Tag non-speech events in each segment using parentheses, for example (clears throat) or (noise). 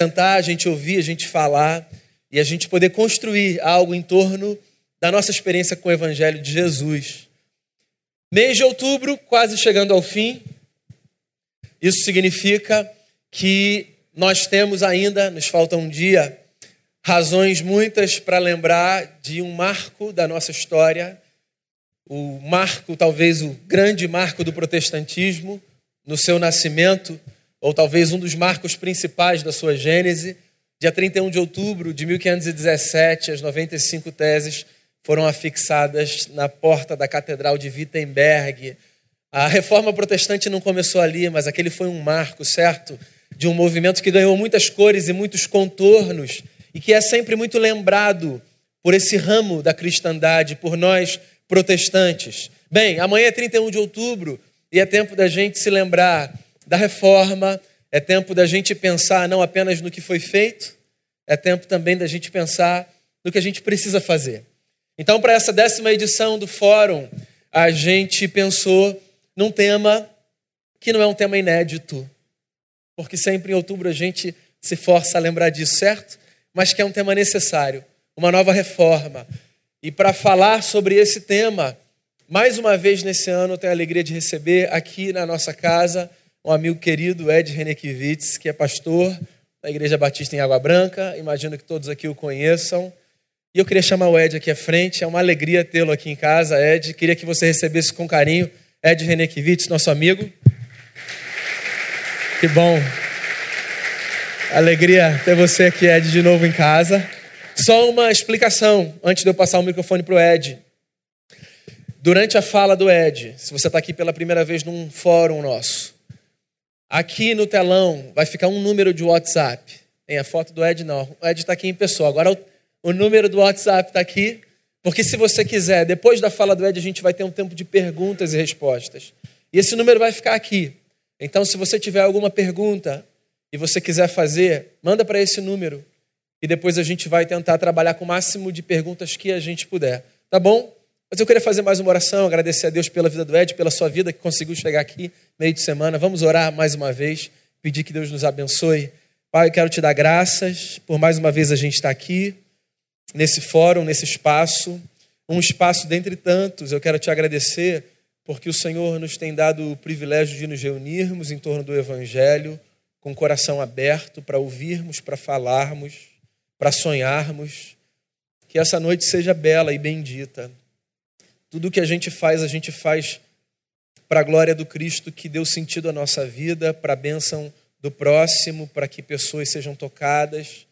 sentar, a gente ouvir, a gente falar e a gente poder construir algo em torno da nossa experiência com o Evangelho de Jesus. Mês de outubro, quase chegando ao fim. Isso significa que nós temos ainda, nos falta um dia, razões muitas para lembrar de um marco da nossa história, o marco, talvez o grande marco do protestantismo, no seu nascimento, ou talvez um dos marcos principais da sua gênese. Dia 31 de outubro de 1517, as 95 teses foram afixadas na porta da Catedral de Wittenberg. A reforma protestante não começou ali, mas aquele foi um marco, certo? De um movimento que ganhou muitas cores e muitos contornos e que é sempre muito lembrado por esse ramo da cristandade, por nós protestantes. Bem, amanhã é 31 de outubro e é tempo da gente se lembrar da reforma, é tempo da gente pensar não apenas no que foi feito, é tempo também da gente pensar no que a gente precisa fazer. Então, para essa décima edição do Fórum, a gente pensou num tema que não é um tema inédito, porque sempre em outubro a gente se força a lembrar disso, certo? Mas que é um tema necessário, uma nova reforma. E para falar sobre esse tema, mais uma vez nesse ano eu tenho a alegria de receber aqui na nossa casa um amigo querido, Ed Renekiewicz, que é pastor da Igreja Batista em Água Branca. Imagino que todos aqui o conheçam. E eu queria chamar o Ed aqui à frente. É uma alegria tê-lo aqui em casa, Ed. Queria que você recebesse com carinho Ed Renekiewicz, nosso amigo. Que bom. Alegria ter você aqui, Ed, de novo em casa. Só uma explicação antes de eu passar o microfone para o Ed. Durante a fala do Ed, se você está aqui pela primeira vez num fórum nosso, aqui no telão vai ficar um número de WhatsApp. Tem a foto do Ed, não. O Ed está aqui em pessoa. Agora o o número do WhatsApp está aqui, porque se você quiser, depois da fala do Ed, a gente vai ter um tempo de perguntas e respostas. E esse número vai ficar aqui. Então, se você tiver alguma pergunta e você quiser fazer, manda para esse número. E depois a gente vai tentar trabalhar com o máximo de perguntas que a gente puder. Tá bom? Mas eu queria fazer mais uma oração, agradecer a Deus pela vida do Ed, pela sua vida que conseguiu chegar aqui meio de semana. Vamos orar mais uma vez, pedir que Deus nos abençoe. Pai, eu quero te dar graças por mais uma vez a gente estar aqui nesse fórum, nesse espaço, um espaço dentre tantos. Eu quero te agradecer porque o Senhor nos tem dado o privilégio de nos reunirmos em torno do Evangelho, com o coração aberto para ouvirmos, para falarmos, para sonharmos. Que essa noite seja bela e bendita. Tudo que a gente faz, a gente faz para a glória do Cristo que deu sentido à nossa vida, para a bênção do próximo, para que pessoas sejam tocadas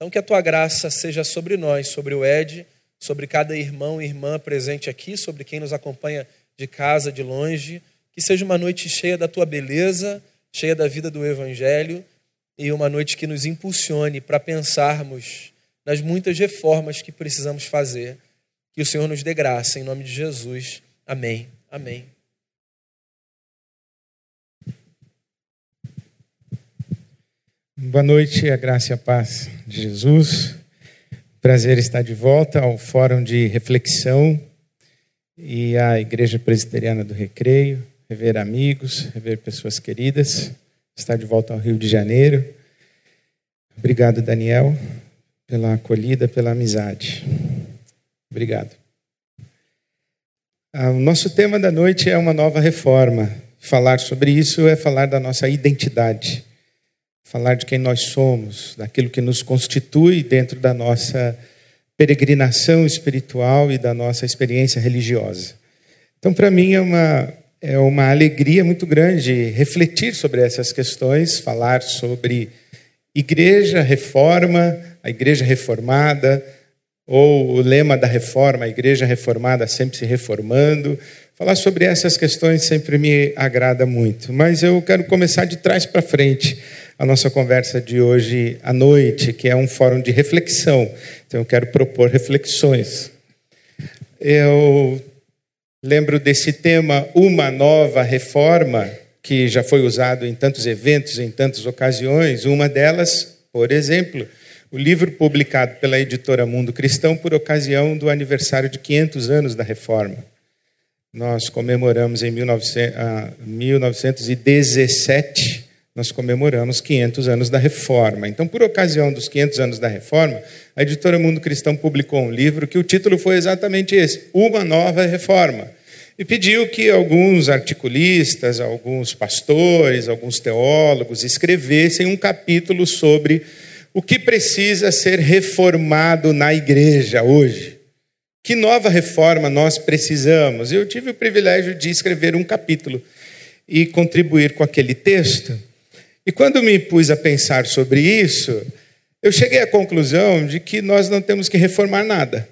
então, que a tua graça seja sobre nós, sobre o Ed, sobre cada irmão e irmã presente aqui, sobre quem nos acompanha de casa, de longe. Que seja uma noite cheia da tua beleza, cheia da vida do Evangelho e uma noite que nos impulsione para pensarmos nas muitas reformas que precisamos fazer. Que o Senhor nos dê graça, em nome de Jesus. Amém. Amém. Boa noite, a graça e a paz de Jesus. Prazer estar de volta ao Fórum de Reflexão e à Igreja Presbiteriana do Recreio, rever amigos, rever pessoas queridas, estar de volta ao Rio de Janeiro. Obrigado, Daniel, pela acolhida, pela amizade. Obrigado. Ah, o nosso tema da noite é uma nova reforma. Falar sobre isso é falar da nossa identidade falar de quem nós somos, daquilo que nos constitui dentro da nossa peregrinação espiritual e da nossa experiência religiosa. Então, para mim, é uma, é uma alegria muito grande refletir sobre essas questões, falar sobre igreja, reforma, a igreja reformada, ou o lema da reforma, a igreja reformada sempre se reformando. Falar sobre essas questões sempre me agrada muito, mas eu quero começar de trás para frente a nossa conversa de hoje à noite, que é um fórum de reflexão. Então, eu quero propor reflexões. Eu lembro desse tema, uma nova reforma, que já foi usado em tantos eventos, em tantas ocasiões. Uma delas, por exemplo, o livro publicado pela editora Mundo Cristão por ocasião do aniversário de 500 anos da reforma. Nós comemoramos em 1917 nós comemoramos 500 anos da Reforma. Então, por ocasião dos 500 anos da Reforma, a editora Mundo Cristão publicou um livro que o título foi exatamente esse: Uma Nova Reforma. E pediu que alguns articulistas, alguns pastores, alguns teólogos escrevessem um capítulo sobre o que precisa ser reformado na igreja hoje. Que nova reforma nós precisamos? Eu tive o privilégio de escrever um capítulo e contribuir com aquele texto. E quando me pus a pensar sobre isso, eu cheguei à conclusão de que nós não temos que reformar nada.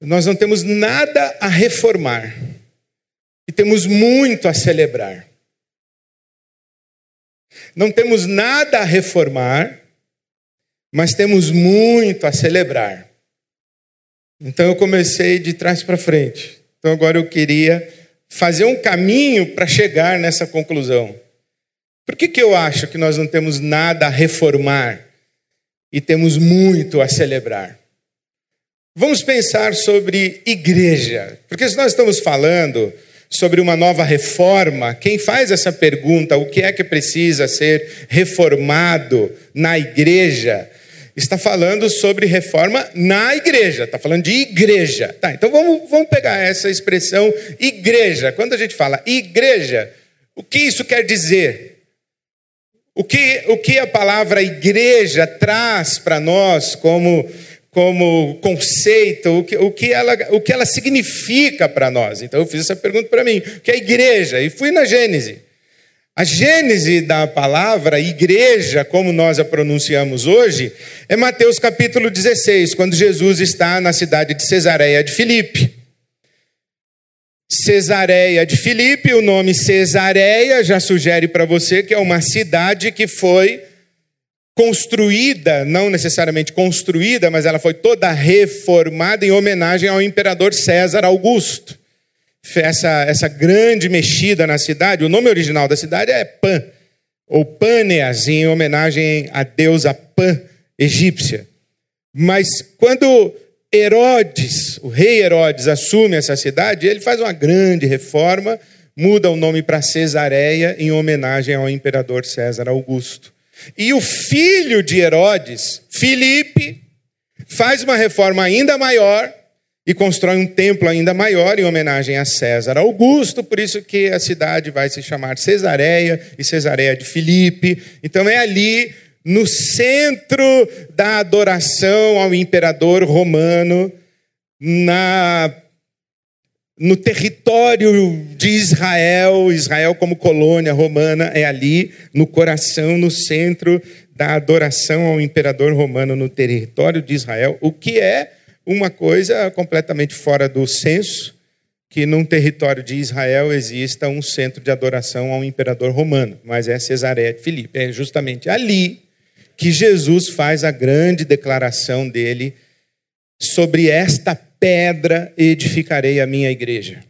Nós não temos nada a reformar. E temos muito a celebrar. Não temos nada a reformar, mas temos muito a celebrar. Então eu comecei de trás para frente. Então agora eu queria fazer um caminho para chegar nessa conclusão. Por que, que eu acho que nós não temos nada a reformar e temos muito a celebrar? Vamos pensar sobre igreja, porque se nós estamos falando sobre uma nova reforma, quem faz essa pergunta, o que é que precisa ser reformado na igreja, está falando sobre reforma na igreja, está falando de igreja. Tá, então vamos, vamos pegar essa expressão igreja. Quando a gente fala igreja, o que isso quer dizer? O que, o que a palavra igreja traz para nós como, como conceito, o que, o, que ela, o que ela significa para nós? Então eu fiz essa pergunta para mim: o que é igreja? E fui na Gênese. A gênese da palavra igreja, como nós a pronunciamos hoje, é Mateus capítulo 16, quando Jesus está na cidade de Cesareia de Filipe. Cesareia de Filipe, o nome Cesareia já sugere para você que é uma cidade que foi construída, não necessariamente construída, mas ela foi toda reformada em homenagem ao imperador César Augusto. Essa, essa grande mexida na cidade, o nome original da cidade é Pan, ou Pâneas, em homenagem à deusa Pan egípcia. Mas quando Herodes, o rei Herodes, assume essa cidade, ele faz uma grande reforma, muda o nome para Cesareia em homenagem ao imperador César Augusto. E o filho de Herodes, Filipe, faz uma reforma ainda maior e constrói um templo ainda maior em homenagem a César Augusto, por isso que a cidade vai se chamar Cesareia e Cesareia de Filipe. Então é ali no centro da adoração ao imperador romano, na, no território de Israel, Israel como colônia romana, é ali, no coração, no centro da adoração ao imperador romano no território de Israel, o que é uma coisa completamente fora do senso, que num território de Israel exista um centro de adoração ao imperador romano, mas é Cesareia de Filipe. É justamente ali que Jesus faz a grande declaração dele sobre esta pedra edificarei a minha igreja.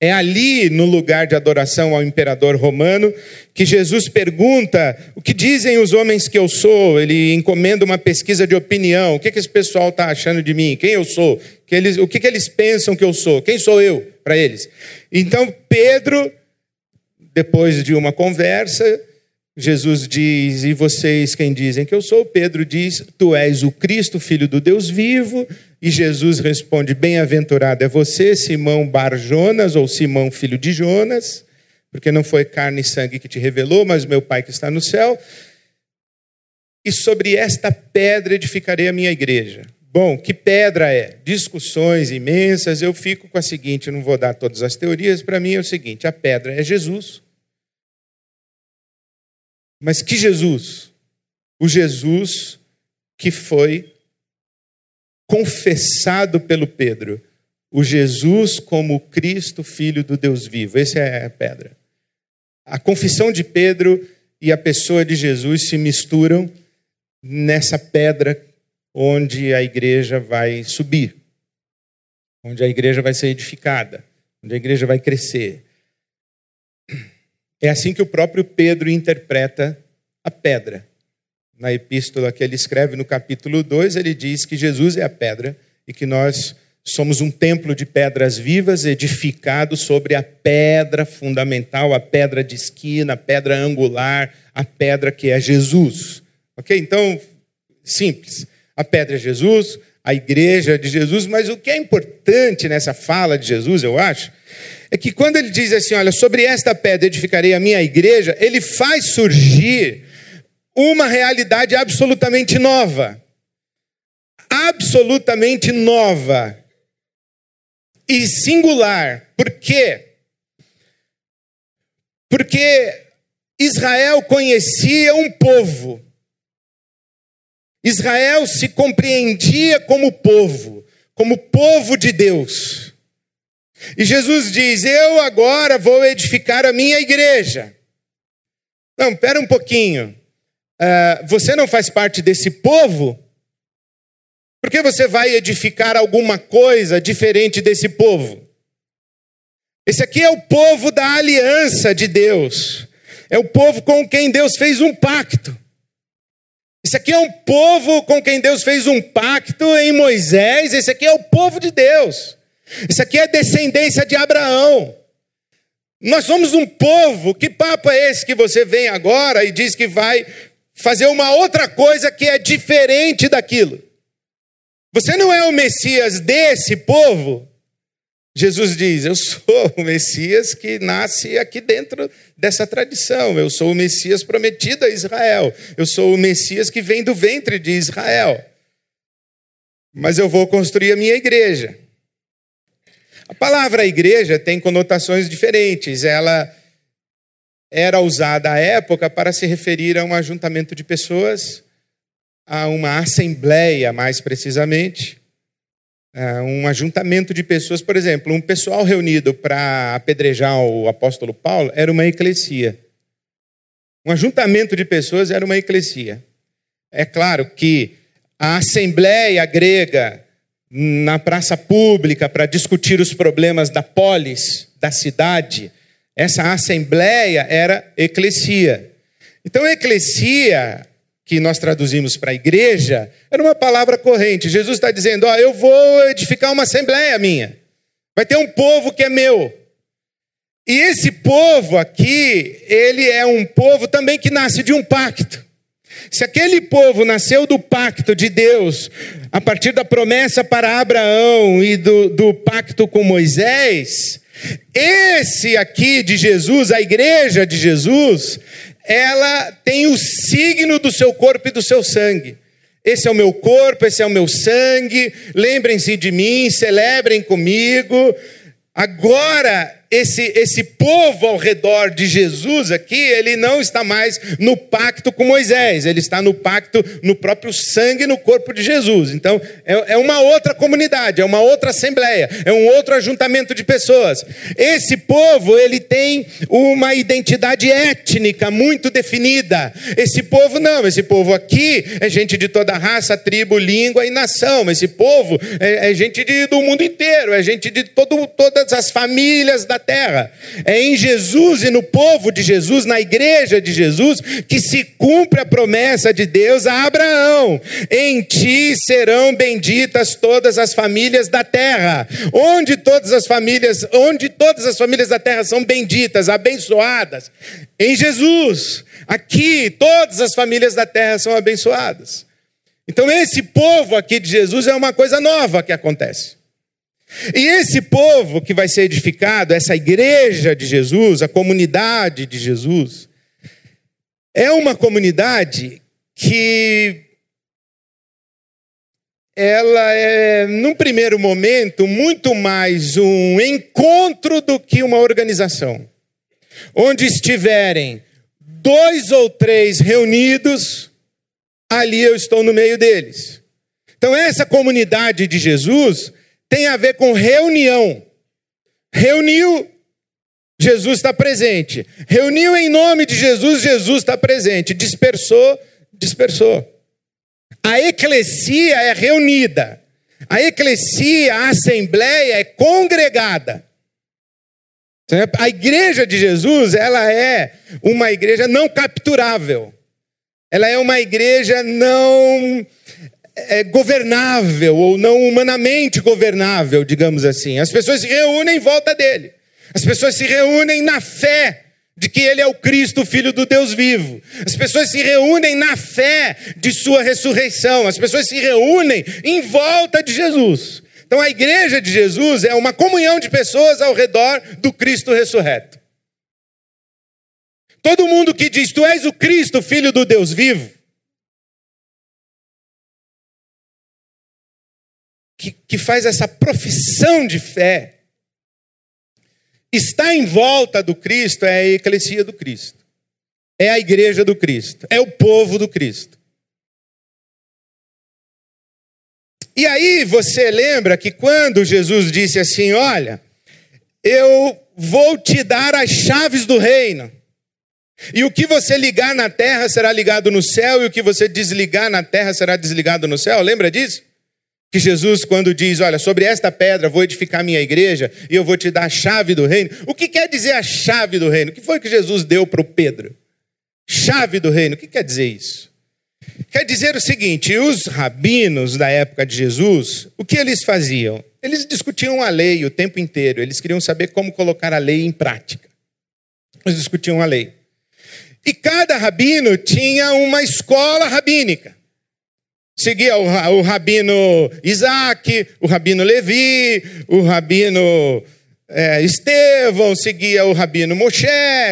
É ali, no lugar de adoração ao imperador romano, que Jesus pergunta: o que dizem os homens que eu sou? Ele encomenda uma pesquisa de opinião. O que, que esse pessoal está achando de mim? Quem eu sou? Que eles, o que, que eles pensam que eu sou? Quem sou eu para eles? Então, Pedro, depois de uma conversa, Jesus diz: E vocês quem dizem que eu sou? Pedro diz: Tu és o Cristo, filho do Deus vivo. E Jesus responde: Bem-aventurado é você, Simão Barjonas, ou Simão, filho de Jonas, porque não foi carne e sangue que te revelou, mas meu Pai que está no céu. E sobre esta pedra edificarei a minha igreja. Bom, que pedra é? Discussões imensas. Eu fico com a seguinte: não vou dar todas as teorias. Para mim é o seguinte: a pedra é Jesus. Mas que Jesus? O Jesus que foi confessado pelo Pedro. O Jesus como Cristo, Filho do Deus vivo. Essa é a pedra. A confissão de Pedro e a pessoa de Jesus se misturam nessa pedra onde a igreja vai subir, onde a igreja vai ser edificada, onde a igreja vai crescer. É assim que o próprio Pedro interpreta a pedra. Na epístola que ele escreve no capítulo 2, ele diz que Jesus é a pedra e que nós Somos um templo de pedras vivas edificado sobre a pedra fundamental, a pedra de esquina, a pedra angular, a pedra que é Jesus. Ok? Então, simples. A pedra é Jesus, a igreja de Jesus, mas o que é importante nessa fala de Jesus, eu acho, é que quando ele diz assim: Olha, sobre esta pedra edificarei a minha igreja, ele faz surgir uma realidade absolutamente nova. Absolutamente nova e singular. Por quê? Porque Israel conhecia um povo. Israel se compreendia como povo, como povo de Deus. E Jesus diz: Eu agora vou edificar a minha igreja. Não, pera um pouquinho. Uh, você não faz parte desse povo? Por que você vai edificar alguma coisa diferente desse povo? Esse aqui é o povo da aliança de Deus. É o povo com quem Deus fez um pacto. Esse aqui é um povo com quem Deus fez um pacto em Moisés. Esse aqui é o povo de Deus. Esse aqui é descendência de Abraão. Nós somos um povo. Que papo é esse que você vem agora e diz que vai fazer uma outra coisa que é diferente daquilo? Você não é o Messias desse povo? Jesus diz: Eu sou o Messias que nasce aqui dentro dessa tradição. Eu sou o Messias prometido a Israel. Eu sou o Messias que vem do ventre de Israel. Mas eu vou construir a minha igreja. A palavra igreja tem conotações diferentes. Ela era usada à época para se referir a um ajuntamento de pessoas a uma assembleia, mais precisamente, um ajuntamento de pessoas, por exemplo, um pessoal reunido para apedrejar o apóstolo Paulo era uma eclesia. Um ajuntamento de pessoas era uma eclesia. É claro que a assembleia grega na praça pública para discutir os problemas da polis, da cidade, essa assembleia era eclesia. Então, eclesia que nós traduzimos para igreja, era uma palavra corrente. Jesus está dizendo: Ó, eu vou edificar uma assembleia minha. Vai ter um povo que é meu. E esse povo aqui, ele é um povo também que nasce de um pacto. Se aquele povo nasceu do pacto de Deus, a partir da promessa para Abraão e do, do pacto com Moisés, esse aqui de Jesus, a igreja de Jesus, ela tem o signo do seu corpo e do seu sangue. Esse é o meu corpo, esse é o meu sangue. Lembrem-se de mim, celebrem comigo. Agora esse, esse povo ao redor de Jesus aqui, ele não está mais no pacto com Moisés, ele está no pacto no próprio sangue no corpo de Jesus. Então, é, é uma outra comunidade, é uma outra assembleia, é um outro ajuntamento de pessoas. Esse povo, ele tem uma identidade étnica muito definida. Esse povo não, esse povo aqui é gente de toda raça, tribo, língua e nação. Esse povo é, é gente de, do mundo inteiro, é gente de todo, todas as famílias da terra. É em Jesus e no povo de Jesus, na igreja de Jesus, que se cumpre a promessa de Deus a Abraão: em ti serão benditas todas as famílias da terra. Onde todas as famílias, onde todas as famílias da terra são benditas, abençoadas? Em Jesus. Aqui todas as famílias da terra são abençoadas. Então, esse povo aqui de Jesus é uma coisa nova que acontece. E esse povo que vai ser edificado, essa igreja de Jesus, a comunidade de Jesus, é uma comunidade que ela é, num primeiro momento, muito mais um encontro do que uma organização. Onde estiverem dois ou três reunidos, ali eu estou no meio deles. Então, essa comunidade de Jesus tem a ver com reunião. Reuniu, Jesus está presente. Reuniu em nome de Jesus, Jesus está presente. Dispersou, dispersou. A eclesia é reunida. A eclesia, a assembleia é congregada. A igreja de Jesus, ela é uma igreja não capturável. Ela é uma igreja não é, governável ou não humanamente governável, digamos assim. As pessoas se reúnem em volta dele. As pessoas se reúnem na fé de que ele é o Cristo, filho do Deus vivo. As pessoas se reúnem na fé de sua ressurreição. As pessoas se reúnem em volta de Jesus. Então a igreja de Jesus é uma comunhão de pessoas ao redor do Cristo ressurreto. Todo mundo que diz, Tu és o Cristo, filho do Deus vivo, que, que faz essa profissão de fé, está em volta do Cristo, é a eclesia do Cristo, é a igreja do Cristo, é o povo do Cristo. E aí você lembra que quando Jesus disse assim: Olha, eu vou te dar as chaves do reino. E o que você ligar na terra será ligado no céu, e o que você desligar na terra será desligado no céu. Lembra disso? Que Jesus, quando diz: Olha, sobre esta pedra vou edificar minha igreja e eu vou te dar a chave do reino. O que quer dizer a chave do reino? O que foi que Jesus deu para o Pedro? Chave do reino. O que quer dizer isso? Quer dizer o seguinte: os rabinos da época de Jesus, o que eles faziam? Eles discutiam a lei o tempo inteiro, eles queriam saber como colocar a lei em prática. Eles discutiam a lei. E cada rabino tinha uma escola rabínica. Seguia o, rabino Isaac, o rabino Levi, o rabino é, Estevão, seguia o rabino Moshe,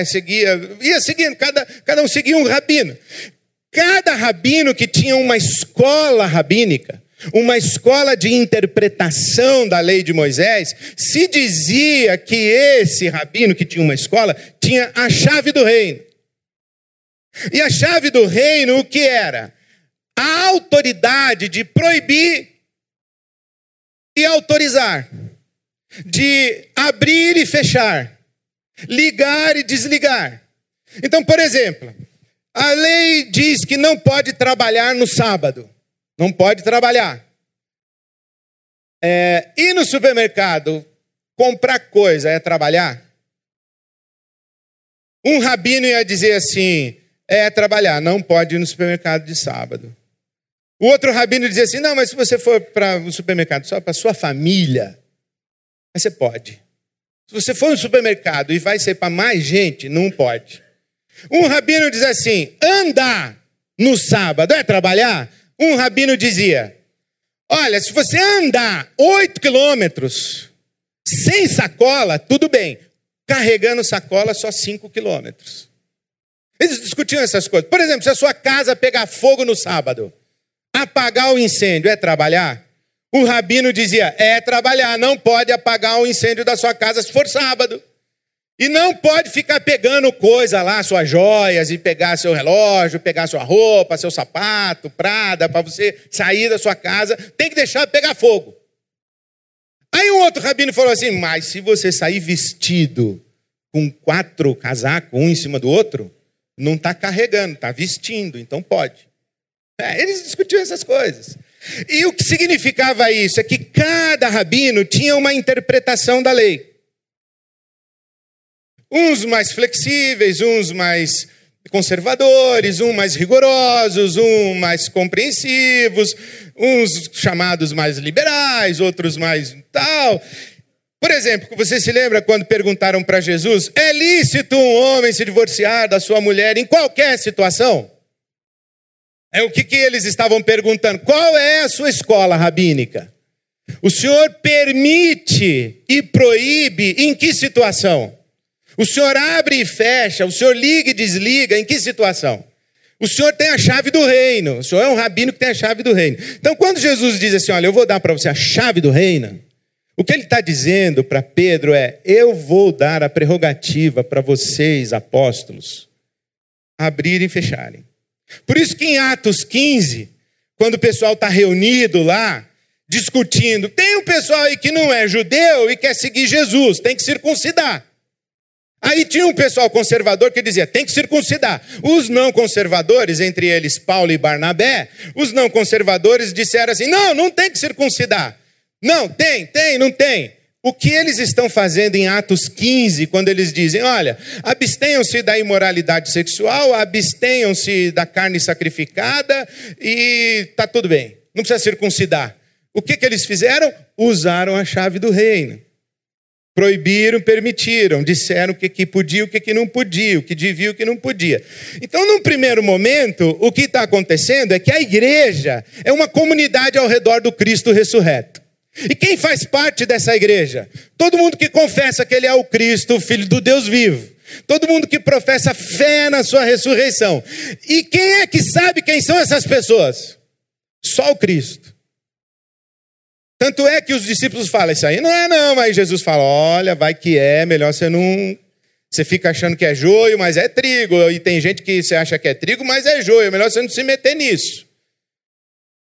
seguia, ia seguindo, cada, cada um seguia um rabino. Cada rabino que tinha uma escola rabínica, uma escola de interpretação da lei de Moisés, se dizia que esse rabino que tinha uma escola tinha a chave do reino. E a chave do reino, o que era? A autoridade de proibir e autorizar, de abrir e fechar, ligar e desligar. Então, por exemplo, a lei diz que não pode trabalhar no sábado, não pode trabalhar. É, ir no supermercado, comprar coisa é trabalhar? Um rabino ia dizer assim: é trabalhar, não pode ir no supermercado de sábado. O outro rabino dizia assim: não, mas se você for para o supermercado só para sua família, você pode. Se você for no supermercado e vai ser para mais gente, não pode. Um rabino diz assim: andar no sábado é trabalhar? Um rabino dizia: olha, se você andar oito quilômetros sem sacola, tudo bem. Carregando sacola, só cinco quilômetros. Eles discutiam essas coisas. Por exemplo, se a sua casa pegar fogo no sábado, apagar o incêndio é trabalhar? O rabino dizia: é trabalhar, não pode apagar o incêndio da sua casa se for sábado. E não pode ficar pegando coisa lá, suas joias, e pegar seu relógio, pegar sua roupa, seu sapato, prada, para você sair da sua casa. Tem que deixar pegar fogo. Aí um outro rabino falou assim: Mas se você sair vestido com quatro casacos, um em cima do outro, não está carregando, está vestindo, então pode. É, eles discutiam essas coisas. E o que significava isso? É que cada rabino tinha uma interpretação da lei. Uns mais flexíveis, uns mais conservadores, uns mais rigorosos, uns mais compreensivos, uns chamados mais liberais, outros mais tal. Por exemplo, você se lembra quando perguntaram para Jesus: é lícito um homem se divorciar da sua mulher em qualquer situação? É o que, que eles estavam perguntando. Qual é a sua escola rabínica? O senhor permite e proíbe em que situação? O senhor abre e fecha, o senhor liga e desliga em que situação? O senhor tem a chave do reino, o senhor é um rabino que tem a chave do reino. Então, quando Jesus diz assim: Olha, eu vou dar para você a chave do reino, o que ele está dizendo para Pedro é: eu vou dar a prerrogativa para vocês, apóstolos, abrirem e fecharem. Por isso que em Atos 15, quando o pessoal está reunido lá, discutindo, tem um pessoal aí que não é judeu e quer seguir Jesus, tem que circuncidar. Aí tinha um pessoal conservador que dizia: tem que circuncidar. Os não conservadores, entre eles Paulo e Barnabé, os não conservadores disseram assim: não, não tem que circuncidar. Não, tem, tem, não tem. O que eles estão fazendo em Atos 15, quando eles dizem: olha, abstenham-se da imoralidade sexual, abstenham-se da carne sacrificada e está tudo bem. não precisa circuncidar. O que, que eles fizeram? Usaram a chave do reino. Proibiram, permitiram, disseram o que, que podia, o que, que não podia, o que devia, o que não podia. Então, num primeiro momento, o que está acontecendo é que a igreja é uma comunidade ao redor do Cristo ressurreto. E quem faz parte dessa igreja? Todo mundo que confessa que ele é o Cristo, o Filho do Deus vivo. Todo mundo que professa fé na sua ressurreição. E quem é que sabe quem são essas pessoas? Só o Cristo. Tanto é que os discípulos falam, isso aí não é não, mas Jesus fala, olha, vai que é, melhor você não... Você fica achando que é joio, mas é trigo, e tem gente que você acha que é trigo, mas é joio, melhor você não se meter nisso.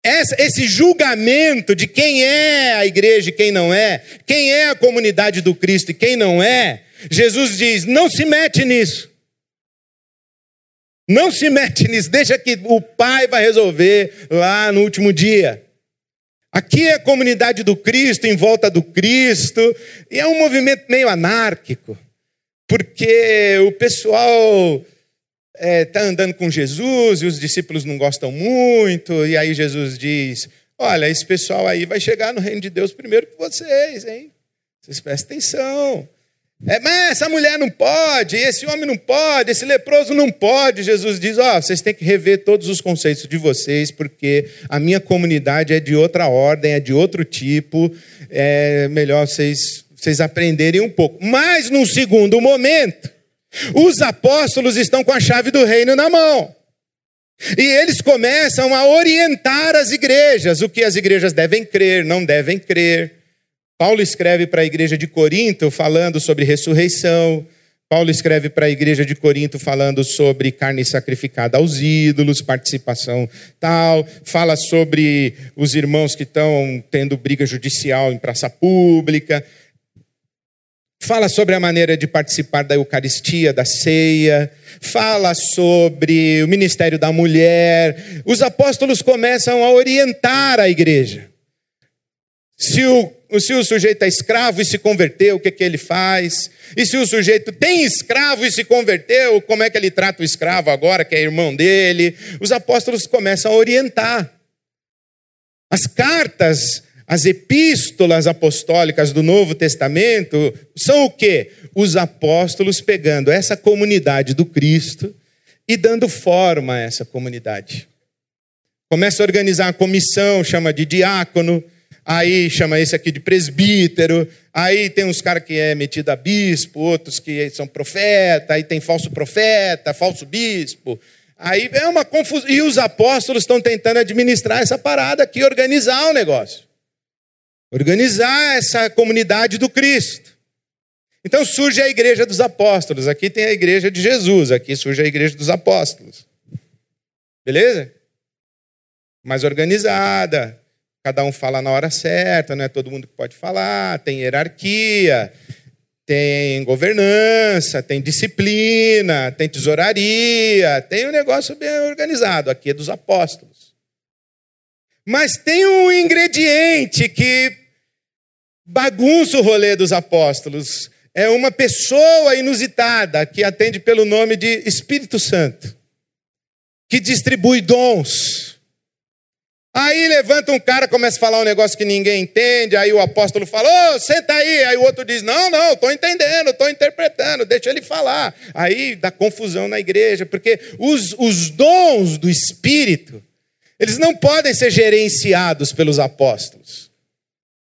Esse julgamento de quem é a igreja e quem não é, quem é a comunidade do Cristo e quem não é, Jesus diz: não se mete nisso. Não se mete nisso, deixa que o Pai vai resolver lá no último dia. Aqui é a comunidade do Cristo, em volta do Cristo, e é um movimento meio anárquico, porque o pessoal está é, tá andando com Jesus e os discípulos não gostam muito, e aí Jesus diz: Olha, esse pessoal aí vai chegar no reino de Deus primeiro que vocês, hein? Vocês prestem atenção. É, mas essa mulher não pode, esse homem não pode, esse leproso não pode. Jesus diz: Ó, oh, vocês têm que rever todos os conceitos de vocês, porque a minha comunidade é de outra ordem, é de outro tipo. É melhor vocês, vocês aprenderem um pouco. Mas, num segundo momento, os apóstolos estão com a chave do reino na mão. E eles começam a orientar as igrejas, o que as igrejas devem crer, não devem crer Paulo escreve para a igreja de Corinto falando sobre ressurreição. Paulo escreve para a igreja de Corinto falando sobre carne sacrificada aos ídolos, participação tal. Fala sobre os irmãos que estão tendo briga judicial em praça pública. Fala sobre a maneira de participar da Eucaristia, da ceia. Fala sobre o ministério da mulher. Os apóstolos começam a orientar a igreja. Se o se o sujeito é escravo e se converteu, o que, que ele faz? E se o sujeito tem escravo e se converteu, como é que ele trata o escravo agora, que é irmão dele? Os apóstolos começam a orientar. As cartas, as epístolas apostólicas do Novo Testamento são o quê? Os apóstolos pegando essa comunidade do Cristo e dando forma a essa comunidade. Começa a organizar a comissão, chama de diácono aí chama esse aqui de presbítero, aí tem uns caras que é metido a bispo, outros que são profeta, aí tem falso profeta, falso bispo. Aí é uma confusão. E os apóstolos estão tentando administrar essa parada aqui, organizar o negócio. Organizar essa comunidade do Cristo. Então surge a igreja dos apóstolos. Aqui tem a igreja de Jesus, aqui surge a igreja dos apóstolos. Beleza? Mais organizada, Cada um fala na hora certa, não é todo mundo que pode falar, tem hierarquia, tem governança, tem disciplina, tem tesouraria, tem um negócio bem organizado. Aqui é dos apóstolos. Mas tem um ingrediente que bagunça o rolê dos apóstolos. É uma pessoa inusitada que atende pelo nome de Espírito Santo, que distribui dons Aí levanta um cara, começa a falar um negócio que ninguém entende, aí o apóstolo fala, ô, oh, senta aí. Aí o outro diz, não, não, estou entendendo, estou interpretando, deixa ele falar. Aí dá confusão na igreja, porque os, os dons do Espírito, eles não podem ser gerenciados pelos apóstolos.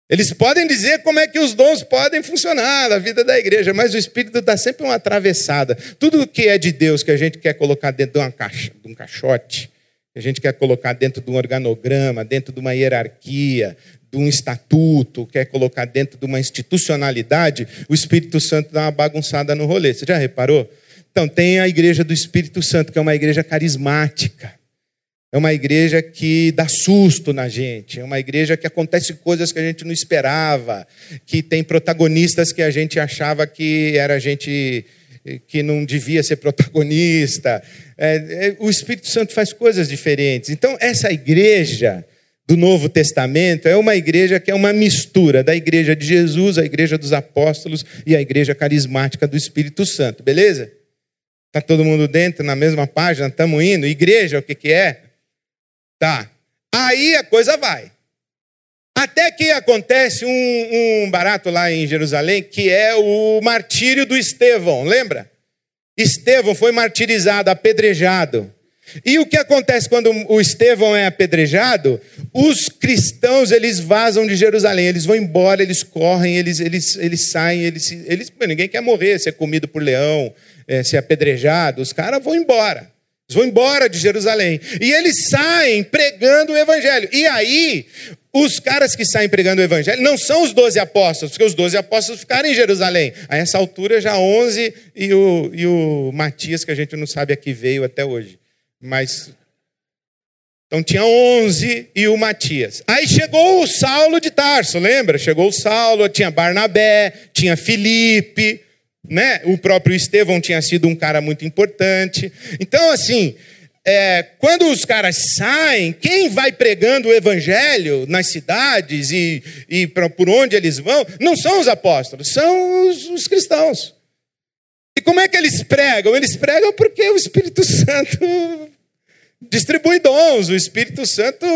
Eles podem dizer como é que os dons podem funcionar na vida da igreja, mas o Espírito dá sempre uma atravessada. Tudo que é de Deus que a gente quer colocar dentro de uma caixa, de um caixote, que a gente quer colocar dentro de um organograma, dentro de uma hierarquia, de um estatuto, quer colocar dentro de uma institucionalidade, o Espírito Santo dá uma bagunçada no rolê. Você já reparou? Então, tem a igreja do Espírito Santo, que é uma igreja carismática. É uma igreja que dá susto na gente, é uma igreja que acontece coisas que a gente não esperava, que tem protagonistas que a gente achava que era gente que não devia ser protagonista. É, é, o Espírito Santo faz coisas diferentes. Então, essa igreja do Novo Testamento é uma igreja que é uma mistura da igreja de Jesus, a igreja dos apóstolos e a igreja carismática do Espírito Santo, beleza? Está todo mundo dentro, na mesma página? Estamos indo? Igreja, o que, que é? Tá. Aí a coisa vai. Até que acontece um, um, barato lá em Jerusalém, que é o martírio do Estevão, lembra? Estevão foi martirizado, apedrejado. E o que acontece quando o Estevão é apedrejado? Os cristãos, eles vazam de Jerusalém, eles vão embora, eles correm, eles, eles, eles saem, eles, eles, ninguém quer morrer, ser comido por leão, é, ser apedrejado, os caras vão embora. Eles vão embora de Jerusalém. E eles saem pregando o evangelho. E aí, os caras que saem pregando o evangelho não são os doze apóstolos, porque os doze apóstolos ficaram em Jerusalém. A essa altura, já onze e o, e o Matias, que a gente não sabe a que veio até hoje. Mas. Então tinha onze e o Matias. Aí chegou o Saulo de Tarso, lembra? Chegou o Saulo, tinha Barnabé, tinha Filipe né? O próprio Estevão tinha sido um cara muito importante. Então, assim, é, quando os caras saem, quem vai pregando o evangelho nas cidades e, e pra, por onde eles vão, não são os apóstolos, são os, os cristãos. E como é que eles pregam? Eles pregam porque o Espírito (laughs) Santo distribui dons. O Espírito Santo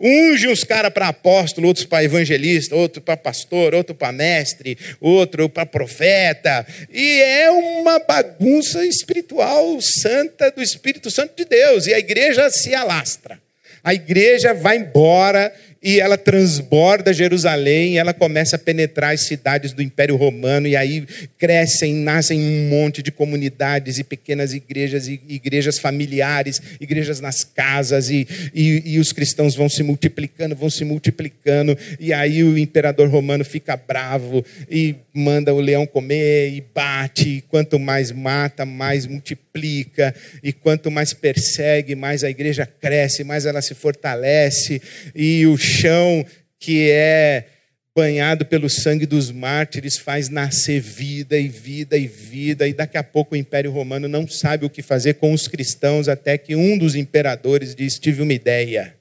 unge uns caras para apóstolo, outros para evangelista, outro para pastor, outro para mestre, outro para profeta. E é uma bagunça espiritual santa do Espírito Santo de Deus. E a igreja se alastra. A igreja vai embora e ela transborda Jerusalém, e ela começa a penetrar as cidades do Império Romano, e aí crescem, nascem um monte de comunidades e pequenas igrejas, e igrejas familiares, igrejas nas casas, e, e, e os cristãos vão se multiplicando, vão se multiplicando, e aí o imperador romano fica bravo e manda o leão comer e bate, e quanto mais mata, mais multiplica, e quanto mais persegue, mais a igreja cresce, mais ela se fortalece, e o chão que é banhado pelo sangue dos mártires faz nascer vida e vida e vida, e daqui a pouco o Império Romano não sabe o que fazer com os cristãos, até que um dos imperadores diz: Tive uma ideia.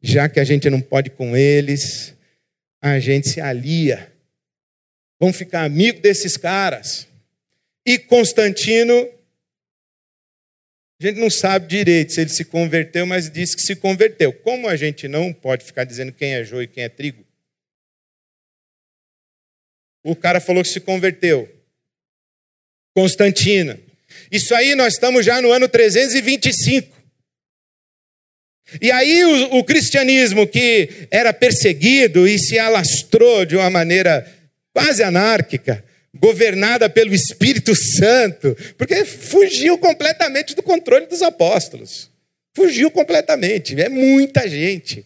Já que a gente não pode com eles, a gente se alia. Vamos ficar amigo desses caras. E Constantino a gente não sabe direito se ele se converteu, mas disse que se converteu. Como a gente não pode ficar dizendo quem é joio e quem é trigo, o cara falou que se converteu. Constantino. Isso aí nós estamos já no ano 325. E aí o, o, cristianismo que era perseguido e se alastrou de uma maneira quase anárquica, governada pelo Espírito Santo, porque fugiu completamente do controle dos apóstolos. Fugiu completamente, é muita gente.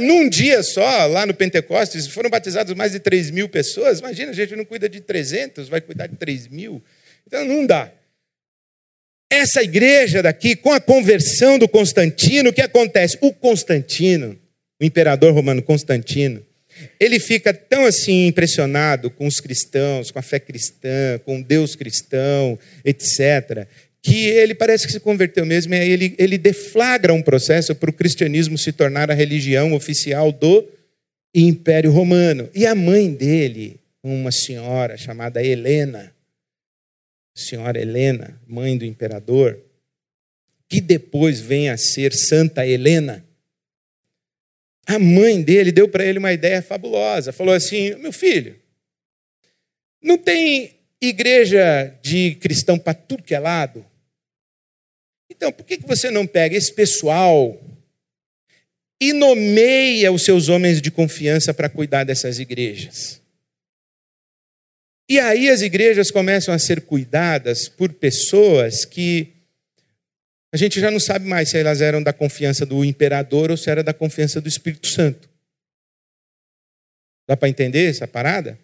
Num dia só, lá no Pentecostes, foram batizados mais de 3 mil pessoas. Imagina, a gente não cuida de 300, vai cuidar de 3 mil. Então não dá. Essa igreja daqui, com a conversão do Constantino, o que acontece? O Constantino, o imperador romano Constantino, ele fica tão assim impressionado com os cristãos, com a fé cristã, com Deus cristão, etc., que ele parece que se converteu mesmo, e aí ele, ele deflagra um processo para o cristianismo se tornar a religião oficial do Império Romano. E a mãe dele, uma senhora chamada Helena, senhora Helena, mãe do imperador, que depois vem a ser Santa Helena, a mãe dele deu para ele uma ideia fabulosa. Falou assim: meu filho, não tem igreja de cristão para tudo que é lado? Então, por que você não pega esse pessoal e nomeia os seus homens de confiança para cuidar dessas igrejas? E aí as igrejas começam a ser cuidadas por pessoas que a gente já não sabe mais se elas eram da confiança do imperador ou se era da confiança do Espírito Santo. Dá para entender essa parada?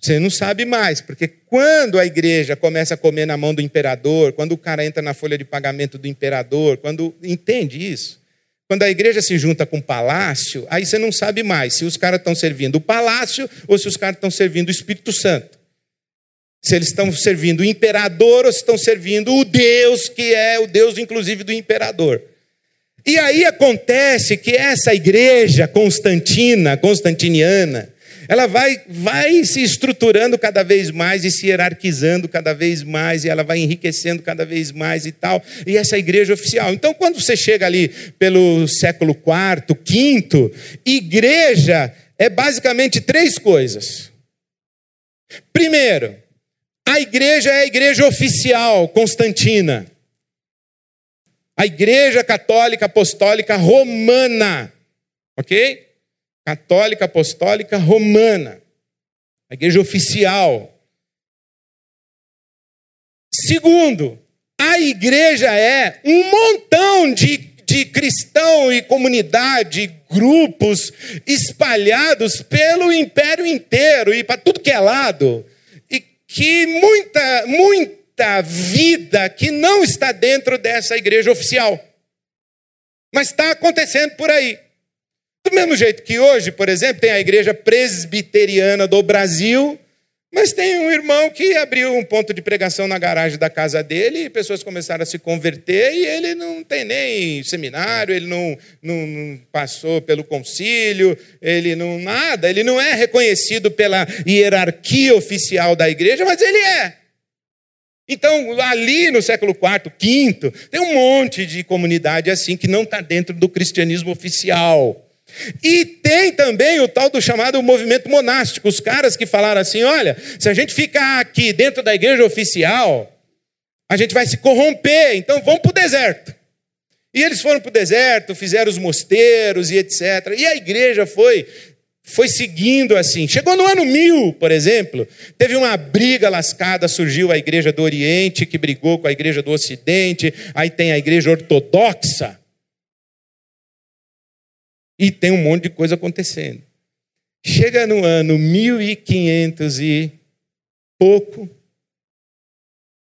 Você não sabe mais, porque quando a igreja começa a comer na mão do imperador, quando o cara entra na folha de pagamento do imperador, quando entende isso, quando a igreja se junta com o palácio, aí você não sabe mais se os caras estão servindo o palácio ou se os caras estão servindo o Espírito Santo. Se eles estão servindo o imperador ou se estão servindo o Deus, que é o Deus, inclusive, do imperador. E aí acontece que essa igreja constantina, constantiniana, ela vai, vai se estruturando cada vez mais e se hierarquizando cada vez mais, e ela vai enriquecendo cada vez mais e tal. E essa é igreja oficial. Então, quando você chega ali pelo século IV, V, igreja é basicamente três coisas. Primeiro, a igreja é a igreja oficial, Constantina. A igreja católica apostólica romana. Ok? Católica apostólica romana. A igreja oficial. Segundo, a igreja é um montão de, de cristão e comunidade, grupos espalhados pelo império inteiro e para tudo que é lado que muita, muita vida que não está dentro dessa igreja oficial. Mas está acontecendo por aí. Do mesmo jeito que hoje, por exemplo, tem a igreja presbiteriana do Brasil, mas tem um irmão que abriu um ponto de pregação na garagem da casa dele e pessoas começaram a se converter e ele não tem nem seminário, ele não, não, passou pelo concílio, ele não nada, ele não é reconhecido pela hierarquia oficial da igreja, mas ele é. Então, ali no século IV, V, tem um monte de comunidade assim que não está dentro do cristianismo oficial. E tem também o tal do chamado movimento monástico, os caras que falaram assim: olha, se a gente ficar aqui dentro da igreja oficial, a gente vai se corromper, então vamos para o deserto. E eles foram para o deserto, fizeram os mosteiros e etc. E a igreja foi foi seguindo assim. Chegou no ano mil, por exemplo, teve uma briga lascada, surgiu a igreja do Oriente que brigou com a igreja do Ocidente, aí tem a igreja ortodoxa e tem um monte de coisa acontecendo. Chega no ano 1500 e pouco,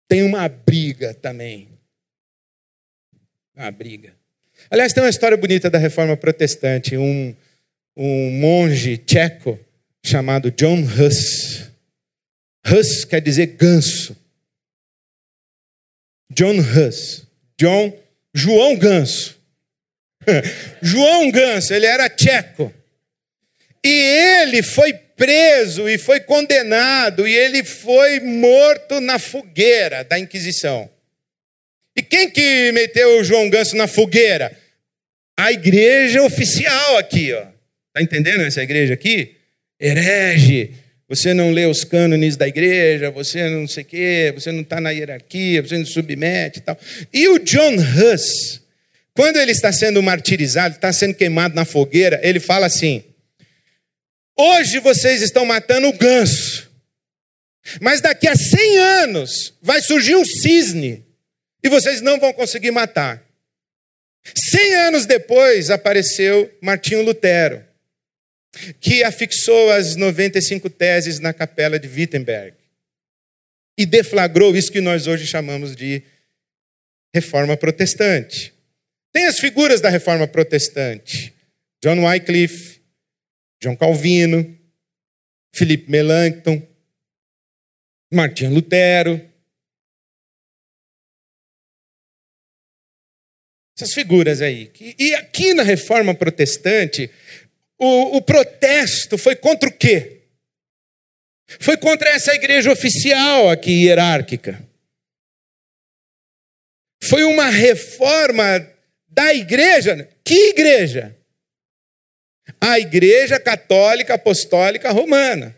tem uma briga também. Uma briga. Aliás, tem uma história bonita da reforma protestante. Um, um monge tcheco chamado John Hus. Hus quer dizer ganso. John Hus. John, João Ganso. (laughs) João Ganso, ele era tcheco. E ele foi preso e foi condenado e ele foi morto na fogueira da Inquisição. E quem que meteu o João Ganso na fogueira? A igreja oficial aqui, ó. Tá entendendo essa igreja aqui? Herege, você não lê os cânones da igreja, você não sei o quê, você não está na hierarquia, você não submete e tal. E o John Huss, quando ele está sendo martirizado, está sendo queimado na fogueira, ele fala assim: Hoje vocês estão matando o ganso, mas daqui a 100 anos vai surgir um cisne e vocês não vão conseguir matar. 100 anos depois apareceu Martinho Lutero, que afixou as 95 teses na capela de Wittenberg e deflagrou isso que nós hoje chamamos de reforma protestante. Tem as figuras da reforma protestante: John Wycliffe, John Calvino, Felipe Melanchthon, Martinho Lutero. Essas figuras aí. E aqui na reforma protestante, o, o protesto foi contra o quê? Foi contra essa igreja oficial aqui, hierárquica. Foi uma reforma da igreja. Que igreja? A Igreja Católica Apostólica Romana.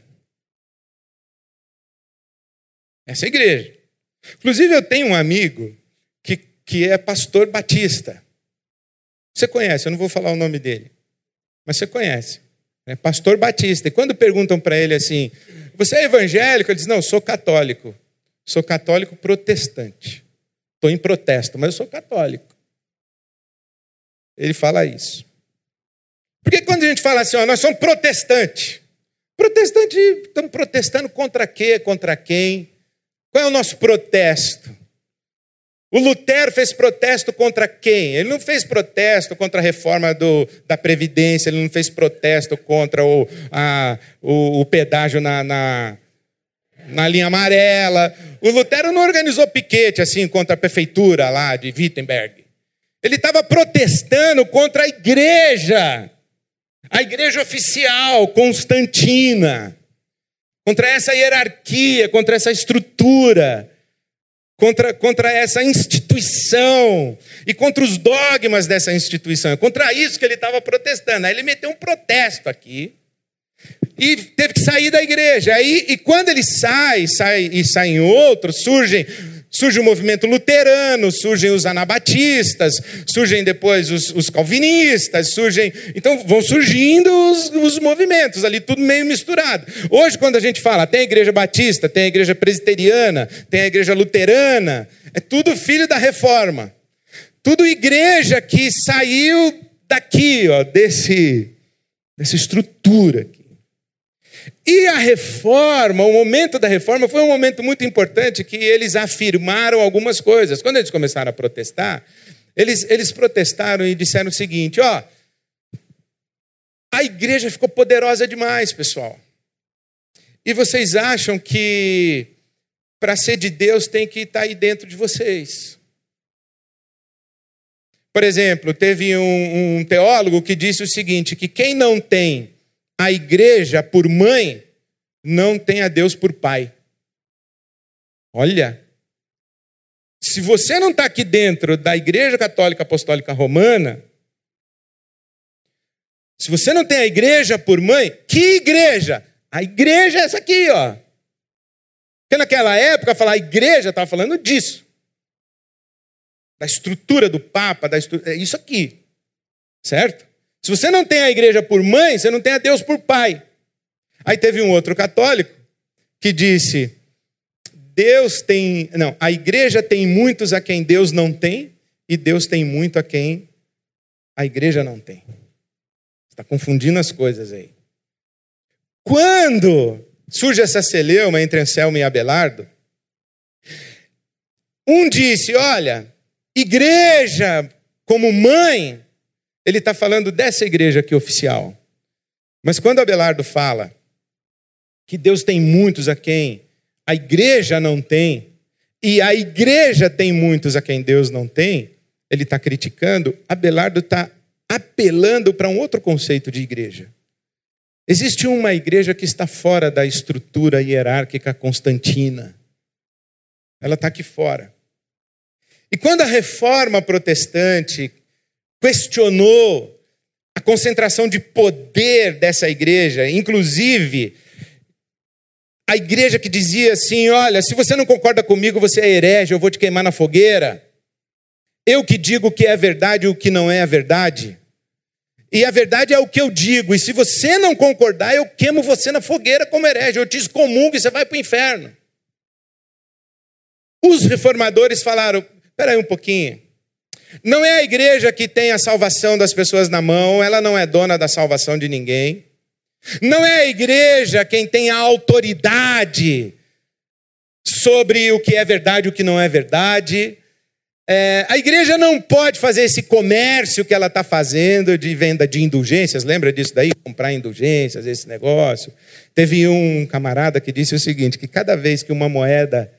Essa é igreja. Inclusive, eu tenho um amigo que, que é pastor batista. Você conhece, eu não vou falar o nome dele, mas você conhece. É pastor batista. E quando perguntam para ele assim: Você é evangélico? Ele diz: Não, sou católico. Sou católico protestante. Estou em protesto, mas eu sou católico. Ele fala isso. Porque quando a gente fala assim, ó, nós somos protestantes. Protestante, estamos protestando contra quê? Contra quem? Qual é o nosso protesto? O Lutero fez protesto contra quem? Ele não fez protesto contra a reforma do, da Previdência, ele não fez protesto contra o, a, o, o pedágio na, na, na, linha amarela. O Lutero não organizou piquete assim contra a prefeitura lá de Wittenberg. Ele estava protestando contra a igreja. A igreja oficial, Constantina, contra essa hierarquia, contra essa estrutura, contra, contra essa instituição e contra os dogmas dessa instituição. É contra isso que ele estava protestando. Aí ele meteu um protesto aqui e teve que sair da igreja. Aí, e quando ele sai, sai e saem outros, surgem Surge o movimento luterano, surgem os anabatistas, surgem depois os, os calvinistas, surgem. Então vão surgindo os, os, movimentos ali, tudo meio misturado. Hoje, quando a gente fala, tem a igreja batista, tem a igreja presbiteriana, tem a igreja luterana, é tudo filho da reforma. Tudo igreja que saiu daqui, ó, desse, dessa estrutura. E a reforma, o momento da reforma foi um momento muito importante que eles afirmaram algumas coisas. Quando eles começaram a protestar, eles, eles protestaram e disseram o seguinte: ó, a igreja ficou poderosa demais, pessoal. E vocês acham que para ser de Deus tem que estar tá aí dentro de vocês. Por exemplo, teve um, um teólogo que disse o seguinte: que quem não tem a igreja por mãe, não tem a Deus por pai. Olha, se você não está aqui dentro da Igreja Católica Apostólica Romana, se você não tem a igreja por mãe, que igreja? A igreja é essa aqui, ó. Porque naquela época, falar igreja estava falando disso. Da estrutura do Papa, da estrutura, é isso aqui. Certo? Se você não tem a igreja por mãe, você não tem a Deus por pai. Aí teve um outro católico que disse: Deus tem. Não, a igreja tem muitos a quem Deus não tem, e Deus tem muito a quem a igreja não tem. Está confundindo as coisas aí. Quando surge essa celeuma entre Anselmo e Abelardo, um disse: Olha, igreja como mãe ele está falando dessa igreja aqui oficial. Mas quando Abelardo fala que Deus tem muitos a quem a igreja não tem, e a igreja tem muitos a quem Deus não tem, ele está criticando, Abelardo está apelando para um outro conceito de igreja. Existe uma igreja que está fora da estrutura hierárquica constantina. Ela está aqui fora. E quando a reforma protestante questionou a concentração de poder dessa igreja, inclusive a igreja que dizia assim: olha, se você não concorda comigo, você é herege, eu vou te queimar na fogueira. Eu que digo o que é verdade e o que não é a verdade. E a verdade é o que eu digo, e se você não concordar, eu queimo você na fogueira como herege, eu te excomungo e você vai para o inferno. Os reformadores falaram: espera aí um pouquinho. Não é a igreja que tem a salvação das pessoas na mão, ela não é dona da salvação de ninguém. Não é a igreja quem tem a autoridade sobre o que é verdade e o que não é verdade. É, a igreja não pode fazer esse comércio que ela está fazendo de venda de indulgências. Lembra disso daí? Comprar indulgências, esse negócio. Teve um camarada que disse o seguinte: que cada vez que uma moeda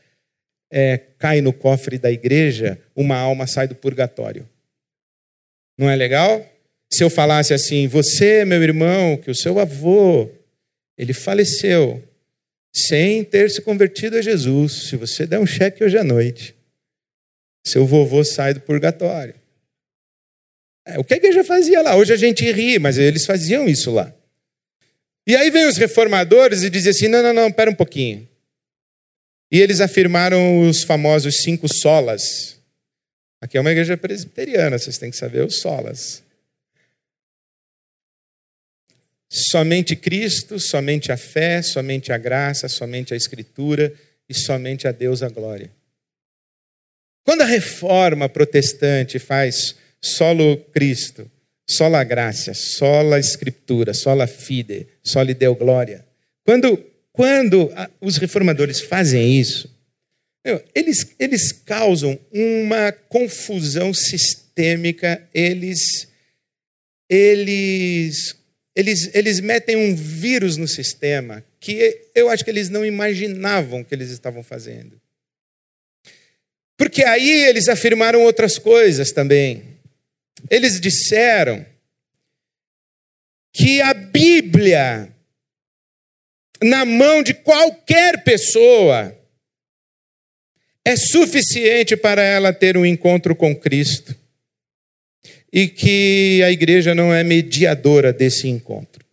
é, cai no cofre da igreja, uma alma sai do purgatório. Não é legal? Se eu falasse assim, você, meu irmão, que o seu avô, ele faleceu sem ter se convertido a Jesus. Se você der um cheque hoje à noite, seu vovô sai do purgatório. É, o que a igreja fazia lá? Hoje a gente ri, mas eles faziam isso lá. E aí vem os reformadores e dizem assim: não, não, não, pera um pouquinho. E eles afirmaram os famosos cinco solas. Aqui é uma igreja presbiteriana, vocês têm que saber os solas. Somente Cristo, somente a fé, somente a graça, somente a Escritura e somente a Deus a glória. Quando a reforma protestante faz solo Cristo, sola graça, sola Escritura, sola fide, soli Deo glória. Quando quando os reformadores fazem isso, eles, eles causam uma confusão sistêmica, eles, eles, eles, eles metem um vírus no sistema que eu acho que eles não imaginavam que eles estavam fazendo. Porque aí eles afirmaram outras coisas também. Eles disseram que a Bíblia, na mão de qualquer pessoa, é suficiente para ela ter um encontro com Cristo e que a igreja não é mediadora desse encontro.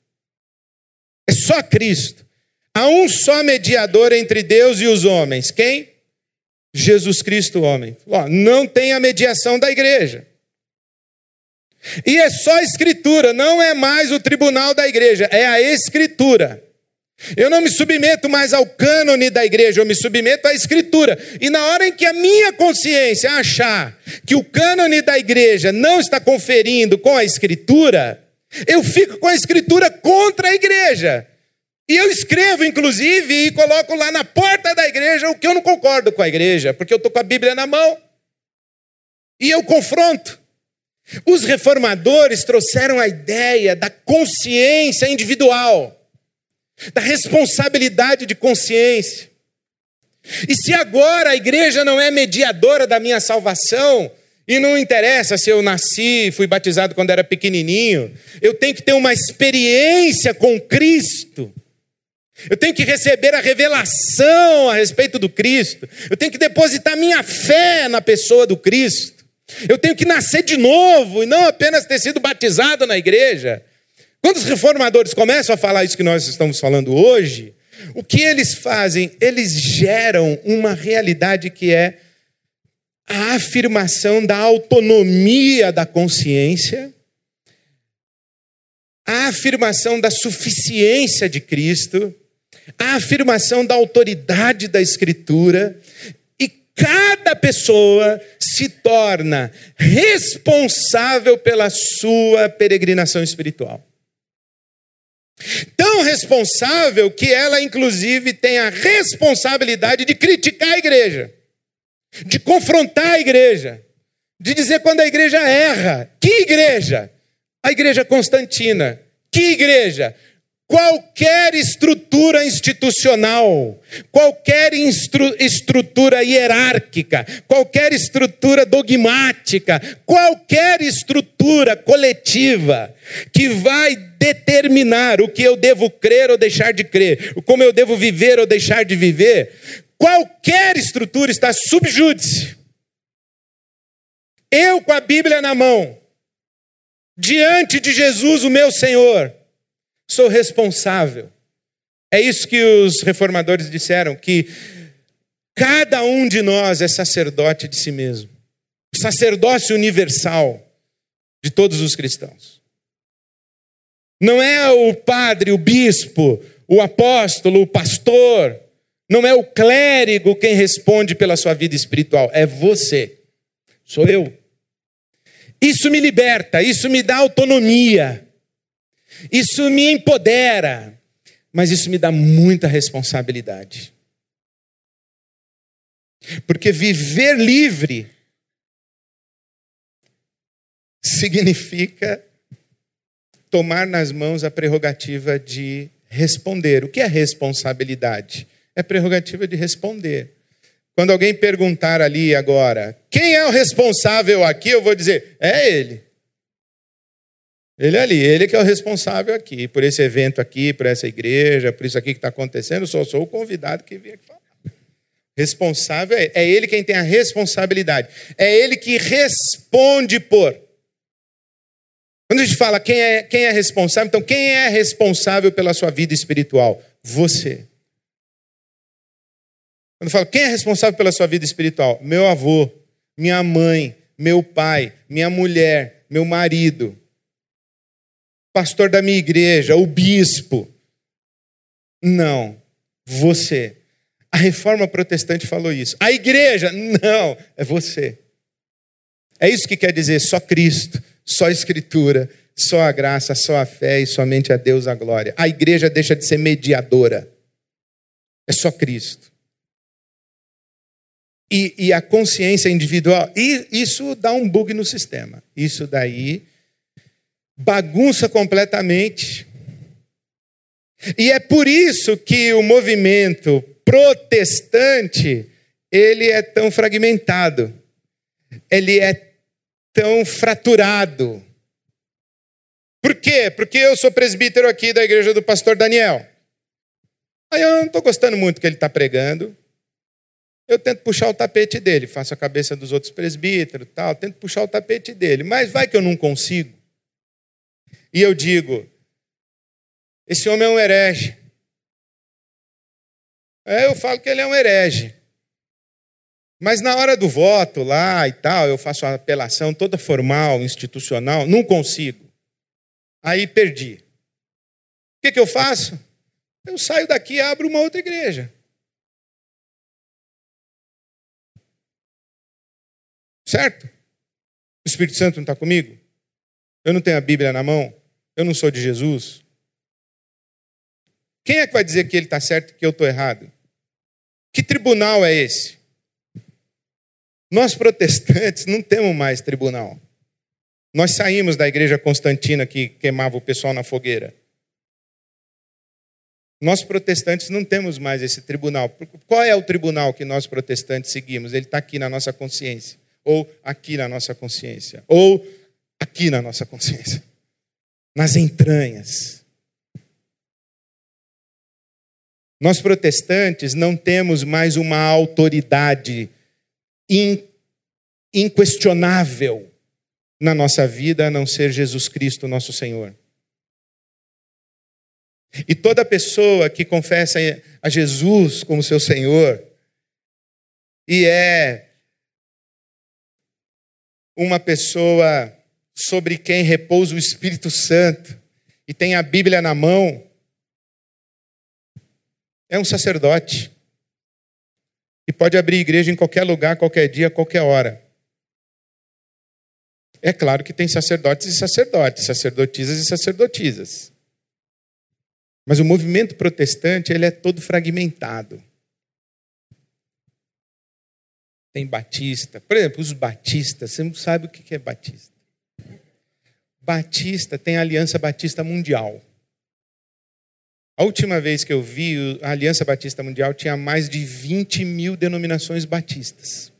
É só Cristo. Há um só mediador entre Deus e os homens. Quem? Jesus Cristo, homem. não tem a mediação da igreja. E é só a Escritura, não é mais o tribunal da igreja, é a Escritura. Eu não me submeto mais ao cânone da igreja, eu me submeto à escritura. E na hora em que a minha consciência achar que o cânone da igreja não está conferindo com a escritura, eu fico com a escritura contra a igreja. E eu escrevo, inclusive, e coloco lá na porta da igreja o que eu não concordo com a igreja, porque eu estou com a Bíblia na mão. E eu confronto. Os reformadores trouxeram a ideia da consciência individual da responsabilidade de consciência. E se agora a igreja não é mediadora da minha salvação, e não interessa se eu nasci, fui batizado quando era pequenininho, eu tenho que ter uma experiência com Cristo. Eu tenho que receber a revelação a respeito do Cristo. Eu tenho que depositar minha fé na pessoa do Cristo. Eu tenho que nascer de novo e não apenas ter sido batizado na igreja. Quando os reformadores começam a falar isso que nós estamos falando hoje, o que eles fazem? Eles geram uma realidade que é a afirmação da autonomia da consciência, a afirmação da suficiência de Cristo, a afirmação da autoridade da Escritura, e cada pessoa se torna responsável pela sua peregrinação espiritual. Tão responsável que ela, inclusive, tem a responsabilidade de criticar a igreja, de confrontar a igreja, de dizer quando a igreja erra. Que igreja? A igreja Constantina. Que igreja? Qualquer estrutura institucional, qualquer estrutura hierárquica, qualquer estrutura dogmática, qualquer estrutura coletiva que vai determinar o que eu devo crer ou deixar de crer, como eu devo viver ou deixar de viver, qualquer estrutura está subjúdice. Eu, com a Bíblia na mão, diante de Jesus, o meu Senhor, sou responsável. É isso que os reformadores disseram, que cada um de nós é sacerdote de si mesmo. Sacerdócio universal de todos os cristãos. Não é o padre, o bispo, o apóstolo, o pastor, não é o clérigo quem responde pela sua vida espiritual, é você. Sou eu. Isso me liberta, isso me dá autonomia. Isso me empodera, mas isso me dá muita responsabilidade. Porque viver livre significa tomar nas mãos a prerrogativa de responder. O que é responsabilidade? É prerrogativa de responder. Quando alguém perguntar ali agora, quem é o responsável aqui, eu vou dizer, é ele. Ele é ali, ele que é o responsável aqui, por esse evento aqui, por essa igreja, por isso aqui que está acontecendo, eu só sou o convidado que vim aqui falar. Responsável é, é ele quem tem a responsabilidade. É ele que responde por. Quando a gente fala quem é, quem é responsável, então quem é responsável pela sua vida espiritual? Você. Quando eu falo quem é responsável pela sua vida espiritual? Meu avô, minha mãe, meu pai, minha mulher, meu marido, pastor da minha igreja, o bispo. Não, você. A reforma protestante falou isso. A igreja, não, é você. É isso que quer dizer só Cristo, só Escritura, só a graça, só a fé e somente a Deus a glória. A igreja deixa de ser mediadora. É só Cristo. E, e a consciência individual, e isso dá um bug no sistema. Isso daí bagunça completamente. E é por isso que o movimento protestante ele é tão fragmentado, ele é tão fraturado. Por quê? Porque eu sou presbítero aqui da igreja do pastor Daniel. Aí eu não estou gostando muito que ele está pregando. Eu tento puxar o tapete dele, faço a cabeça dos outros presbíteros, tal, tento puxar o tapete dele, mas vai que eu não consigo. E eu digo: esse homem é um herege. É, eu falo que ele é um herege. Mas na hora do voto lá e tal, eu faço a apelação toda formal, institucional, não consigo. Aí perdi. O que, que eu faço? Eu saio daqui e abro uma outra igreja. Certo? O Espírito Santo não está comigo? Eu não tenho a Bíblia na mão? Eu não sou de Jesus? Quem é que vai dizer que ele está certo e que eu estou errado? Que tribunal é esse? Nós protestantes não temos mais tribunal. Nós saímos da igreja constantina que queimava o pessoal na fogueira. Nós protestantes não temos mais esse tribunal. Qual é o tribunal que nós protestantes seguimos? Ele está aqui na nossa consciência ou aqui na nossa consciência, ou aqui na nossa consciência, nas entranhas. Nós protestantes não temos mais uma autoridade inquestionável na nossa vida a não ser Jesus Cristo, nosso Senhor. E toda pessoa que confessa a Jesus como seu Senhor e é uma pessoa sobre quem repousa o Espírito Santo e tem a Bíblia na mão, é um sacerdote. E pode abrir igreja em qualquer lugar, qualquer dia, qualquer hora. É claro que tem sacerdotes e sacerdotes, sacerdotisas e sacerdotisas. Mas o movimento protestante, ele é todo fragmentado. tem batista. Por exemplo, os batistas, você não sabe o que é batista. Batista tem a Aliança Batista Mundial. A última vez que eu vi, a Aliança Batista Mundial tinha mais de 20 mil denominações batistas.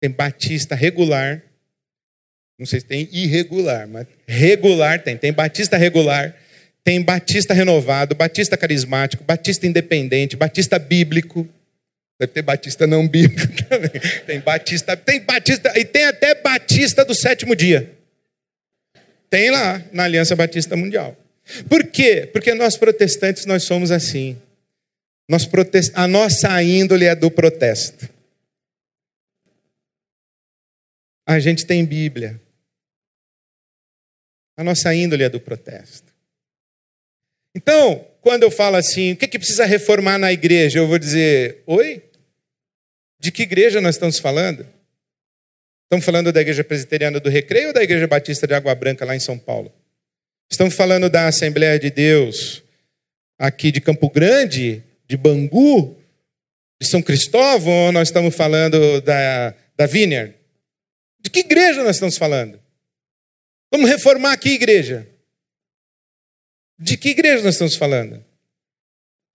Tem batista regular, não sei se tem irregular, mas regular tem. Tem batista regular, tem batista renovado, batista carismático, batista independente, batista bíblico. Deve ter batista não bíblico (laughs) também. Tem batista, tem batista, e tem até batista do sétimo dia. Tem lá na Aliança Batista Mundial. Por quê? Porque nós protestantes nós somos assim. Nós protest... A nossa índole é do protesto. A gente tem Bíblia. A nossa índole é do protesto. Então, quando eu falo assim, o que, que precisa reformar na igreja? Eu vou dizer, oi? De que igreja nós estamos falando? Estamos falando da Igreja Presbiteriana do Recreio ou da Igreja Batista de Água Branca, lá em São Paulo? Estamos falando da Assembleia de Deus aqui de Campo Grande, de Bangu, de São Cristóvão, ou nós estamos falando da, da Vineyard? De que igreja nós estamos falando? Vamos reformar que igreja? De que igreja nós estamos falando?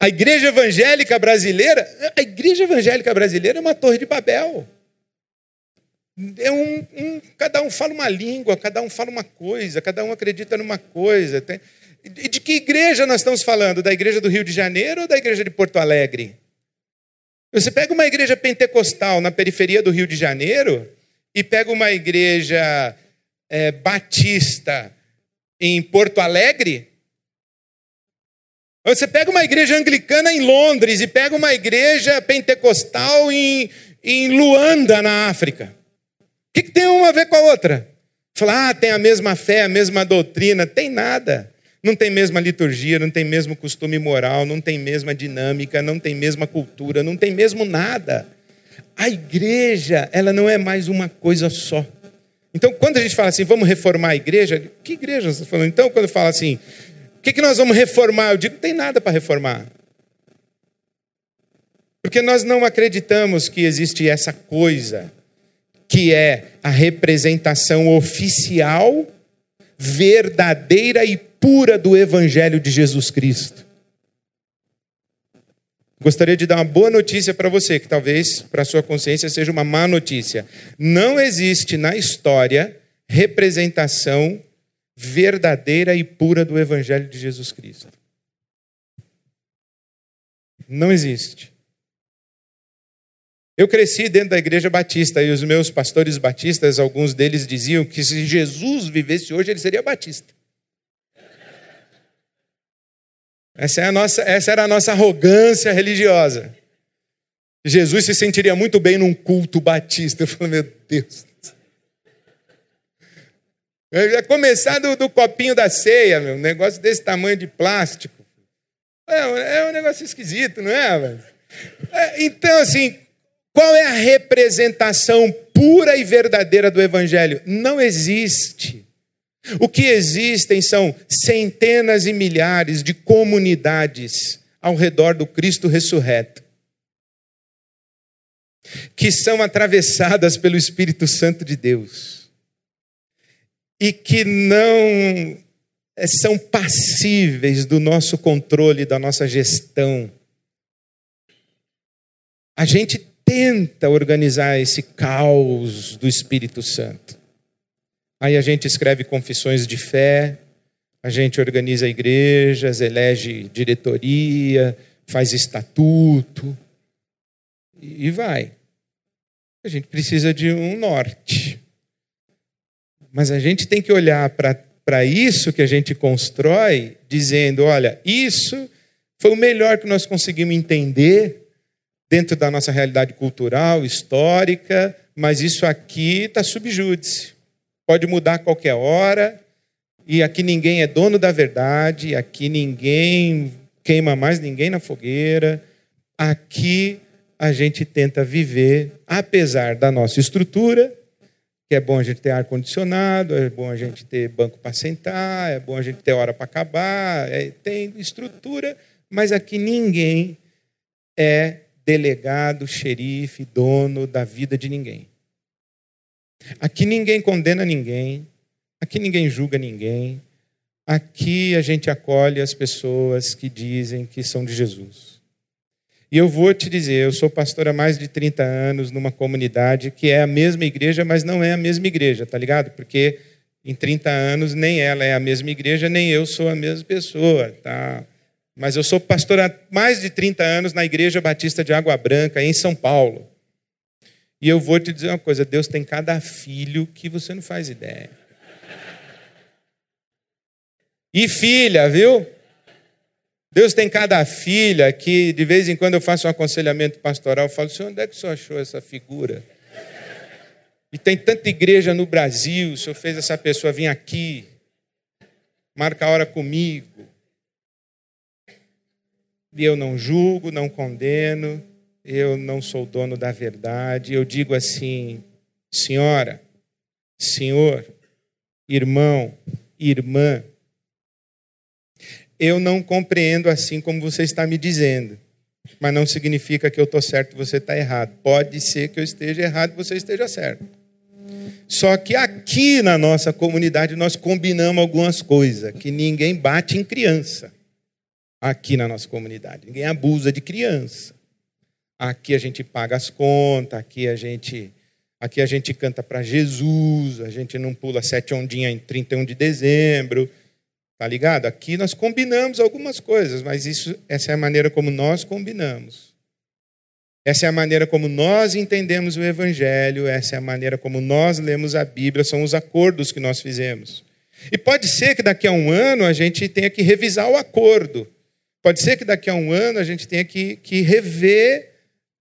A igreja evangélica brasileira, a igreja evangélica brasileira é uma torre de Babel. É um, um, cada um fala uma língua, cada um fala uma coisa, cada um acredita numa coisa. Tem... E de que igreja nós estamos falando? Da igreja do Rio de Janeiro ou da igreja de Porto Alegre? Você pega uma igreja pentecostal na periferia do Rio de Janeiro e pega uma igreja é, batista em Porto Alegre, você pega uma igreja anglicana em Londres e pega uma igreja pentecostal em, em Luanda, na África. O que, que tem uma a ver com a outra? Falar, ah, tem a mesma fé, a mesma doutrina. Tem nada. Não tem mesma liturgia, não tem mesmo costume moral, não tem mesma dinâmica, não tem mesma cultura, não tem mesmo nada. A igreja, ela não é mais uma coisa só. Então, quando a gente fala assim, vamos reformar a igreja, que igreja você está falando? Então, quando fala assim, o que, que nós vamos reformar? Eu digo, não tem nada para reformar. Porque nós não acreditamos que existe essa coisa, que é a representação oficial, verdadeira e pura do Evangelho de Jesus Cristo. Gostaria de dar uma boa notícia para você, que talvez para sua consciência seja uma má notícia. Não existe na história representação verdadeira e pura do Evangelho de Jesus Cristo. Não existe. Eu cresci dentro da igreja batista e os meus pastores batistas, alguns deles diziam que se Jesus vivesse hoje, ele seria batista. Essa, é a nossa, essa era a nossa arrogância religiosa. Jesus se sentiria muito bem num culto batista. Eu falei, meu Deus. Eu ia começar do, do, copinho da ceia, meu, um negócio desse tamanho de plástico. É, é um negócio esquisito, não é? é? Então, assim, qual é a representação pura e verdadeira do Evangelho? Não existe. O que existem são centenas e milhares de comunidades ao redor do Cristo ressurreto, que são atravessadas pelo Espírito Santo de Deus e que não eh, são passíveis do nosso controle, da nossa gestão. A gente tenta organizar esse caos do Espírito Santo. Aí a gente escreve confissões de fé, a gente organiza igrejas, elege diretoria, faz estatuto e vai. A gente precisa de um norte. Mas a gente tem que olhar para isso que a gente constrói, dizendo: olha, isso foi o melhor que nós conseguimos entender dentro da nossa realidade cultural, histórica, mas isso aqui está subjúdice pode mudar a qualquer hora, e aqui ninguém é dono da verdade, aqui ninguém queima mais ninguém na fogueira. Aqui a gente tenta viver, apesar da nossa estrutura, que é bom a gente ter ar-condicionado, é bom a gente ter banco para sentar, é bom a gente ter hora para acabar, é, tem estrutura, mas aqui ninguém é delegado, xerife, dono da vida de ninguém. Aqui ninguém condena ninguém, aqui ninguém julga ninguém, aqui a gente acolhe as pessoas que dizem que são de Jesus. E eu vou te dizer, eu sou pastor há mais de 30 anos numa comunidade que é a mesma igreja, mas não é a mesma igreja, tá ligado? Porque em 30 anos nem ela é a mesma igreja, nem eu sou a mesma pessoa, tá? Mas eu sou pastor há mais de 30 anos na Igreja Batista de Água Branca, em São Paulo. E eu vou te dizer uma coisa: Deus tem cada filho que você não faz ideia. E filha, viu? Deus tem cada filha que, de vez em quando, eu faço um aconselhamento pastoral, eu falo, senhor, onde é que o senhor achou essa figura? E tem tanta igreja no Brasil, o senhor fez essa pessoa vir aqui, marca a hora comigo. E eu não julgo, não condeno, eu não sou dono da verdade. Eu digo assim, senhora, senhor, irmão, irmã, eu não compreendo assim como você está me dizendo, mas não significa que eu estou certo e você está errado. Pode ser que eu esteja errado e você esteja certo. Só que aqui na nossa comunidade nós combinamos algumas coisas, que ninguém bate em criança. Aqui na nossa comunidade, ninguém abusa de criança. Aqui a gente paga as contas, aqui a gente aqui a gente canta para Jesus, a gente não pula sete ondinhas em 31 de dezembro. Tá ligado? Aqui nós combinamos algumas coisas, mas isso essa é a maneira como nós combinamos. Essa é a maneira como nós entendemos o evangelho, essa é a maneira como nós lemos a Bíblia, são os acordos que nós fizemos. E pode ser que daqui a um ano a gente tenha que revisar o acordo. Pode ser que daqui a um ano a gente tenha que, que rever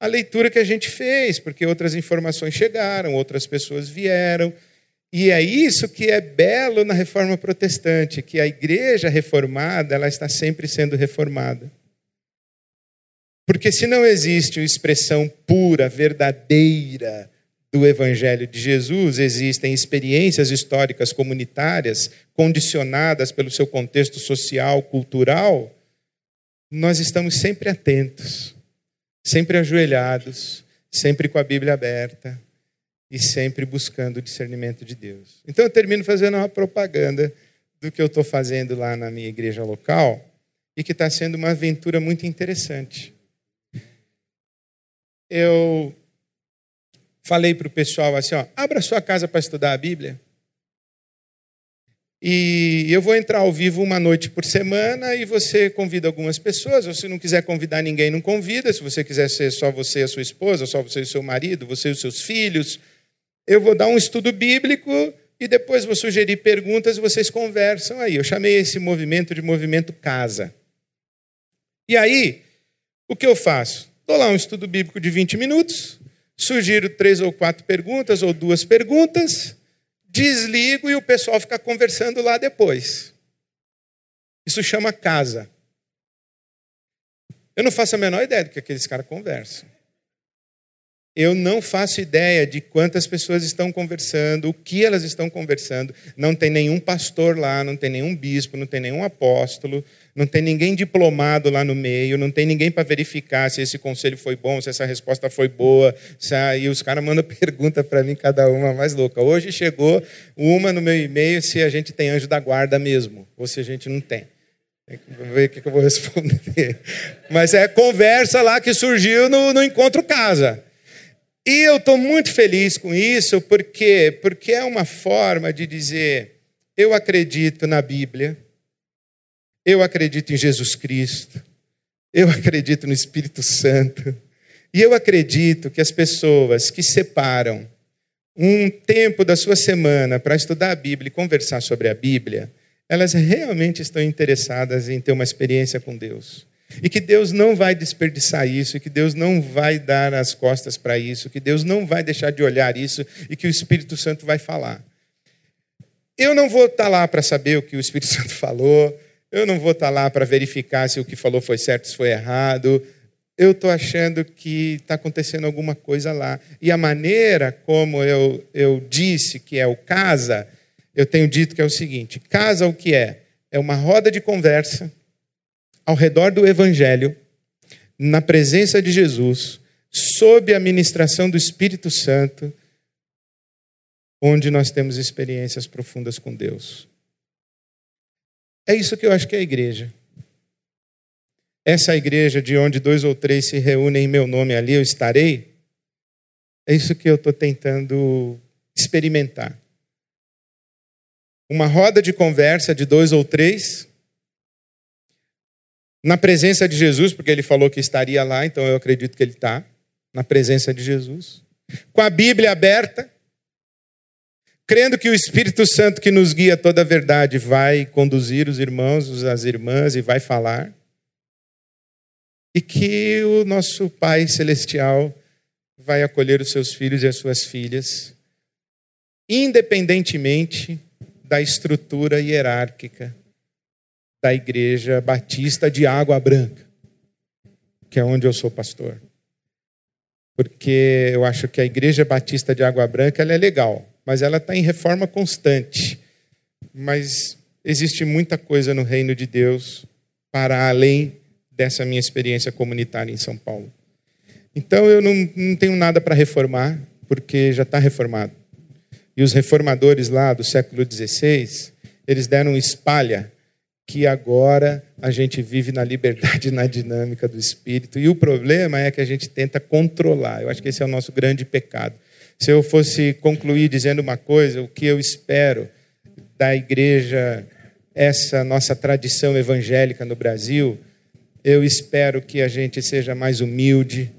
a leitura que a gente fez, porque outras informações chegaram, outras pessoas vieram. E é isso que é belo na reforma protestante, que a igreja reformada, ela está sempre sendo reformada. Porque se não existe uma expressão pura, verdadeira do evangelho de Jesus, existem experiências históricas comunitárias condicionadas pelo seu contexto social, cultural, nós estamos sempre atentos sempre ajoelhados, sempre com a Bíblia aberta e sempre buscando o discernimento de Deus. Então eu termino fazendo uma propaganda do que eu estou fazendo lá na minha igreja local e que está sendo uma aventura muito interessante. Eu falei para o pessoal assim: ó, abra sua casa para estudar a Bíblia. E eu vou entrar ao vivo uma noite por semana e você convida algumas pessoas. Ou se não quiser convidar ninguém, não convida. Se você quiser ser só você e a sua esposa, só você e o seu marido, você e os seus filhos, eu vou dar um estudo bíblico e depois vou sugerir perguntas e vocês conversam aí. Eu chamei esse movimento de movimento casa. E aí, o que eu faço? Dou lá um estudo bíblico de 20 minutos, sugiro três ou quatro perguntas ou duas perguntas desligo e o pessoal fica conversando lá depois. Isso chama casa. Eu não faço a menor ideia do que aqueles caras conversam. Eu não faço ideia de quantas pessoas estão conversando, o que elas estão conversando. Não tem nenhum pastor lá, não tem nenhum bispo, não tem nenhum apóstolo, não tem ninguém diplomado lá no meio, não tem ninguém para verificar se esse conselho foi bom, se essa resposta foi boa. e os caras mandam (laughs) pergunta para mim, cada uma mais louca. Hoje chegou uma no meu e-mail se a gente tem anjo da guarda mesmo, ou se a gente não tem. Vou ver o que eu vou (laughs) responder. Mas é conversa lá que surgiu no, no encontro casa. E eu estou muito feliz com isso, porque porque é uma forma de dizer eu acredito na Bíblia, eu acredito em Jesus Cristo, eu acredito no Espírito Santo, e eu acredito que as pessoas que separam um tempo da sua semana para estudar a Bíblia e conversar sobre a Bíblia, elas realmente estão interessadas em ter uma experiência com Deus. E que Deus não vai desperdiçar isso, e que Deus não vai dar as costas para isso, que Deus não vai deixar de olhar isso e que o Espírito Santo vai falar. Eu não vou estar lá para saber o que o Espírito (laughs) Santo falou, eu não vou estar lá para verificar se o que falou foi certo, se foi errado. Eu estou achando que está acontecendo alguma coisa lá. E a maneira como eu, eu disse que é o casa, eu tenho dito que é o seguinte: casa o que é? É uma roda de conversa ao redor do Evangelho, na presença de Jesus, sob a ministração do Espírito Santo, onde nós temos experiências profundas com Deus. É isso que eu acho que é a igreja. Essa igreja de onde dois ou três se reúnem em meu nome, ali eu estarei. É isso que eu estou tentando experimentar. Uma roda de conversa de dois ou três, na presença de Jesus, porque ele falou que estaria lá, então eu acredito que ele está, na presença de Jesus, com a Bíblia aberta, crendo que o Espírito Santo que nos guia toda a verdade vai conduzir os irmãos, as irmãs e vai falar, e que o nosso Pai Celestial vai acolher os seus filhos e as suas filhas, independentemente da estrutura hierárquica da Igreja Batista de Água Branca, que é onde eu sou pastor. Porque eu acho que a Igreja Batista de Água Branca ela é legal, mas ela está em reforma constante. Mas existe muita coisa no reino de Deus para além dessa minha experiência comunitária em São Paulo. Então eu não, não tenho nada para reformar, porque já está reformado. E os reformadores lá do século XVI, eles deram espalha que agora a gente vive na liberdade, (laughs) na dinâmica do espírito. E o problema é que a gente tenta controlar. Eu acho que esse é o nosso grande pecado. Se eu fosse concluir dizendo uma coisa, o que eu espero da igreja, essa nossa tradição evangélica no Brasil, eu espero que a gente seja mais humilde,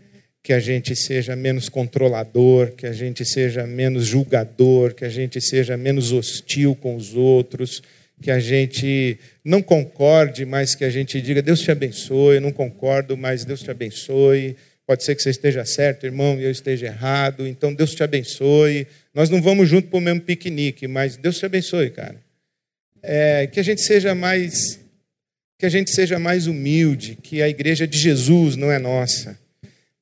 que a gente seja menos controlador, que a gente seja menos julgador, que a gente seja menos hostil com os outros que a gente não concorde, mas que a gente diga: Deus te abençoe, não concordo, mas Deus te abençoe. Pode ser que você esteja certo, irmão, e eu esteja errado, então Deus te abençoe. Nós não vamos junto para o mesmo piquenique, mas Deus te abençoe, cara. É, que a gente seja mais que a gente seja mais humilde, que a igreja de Jesus não é nossa,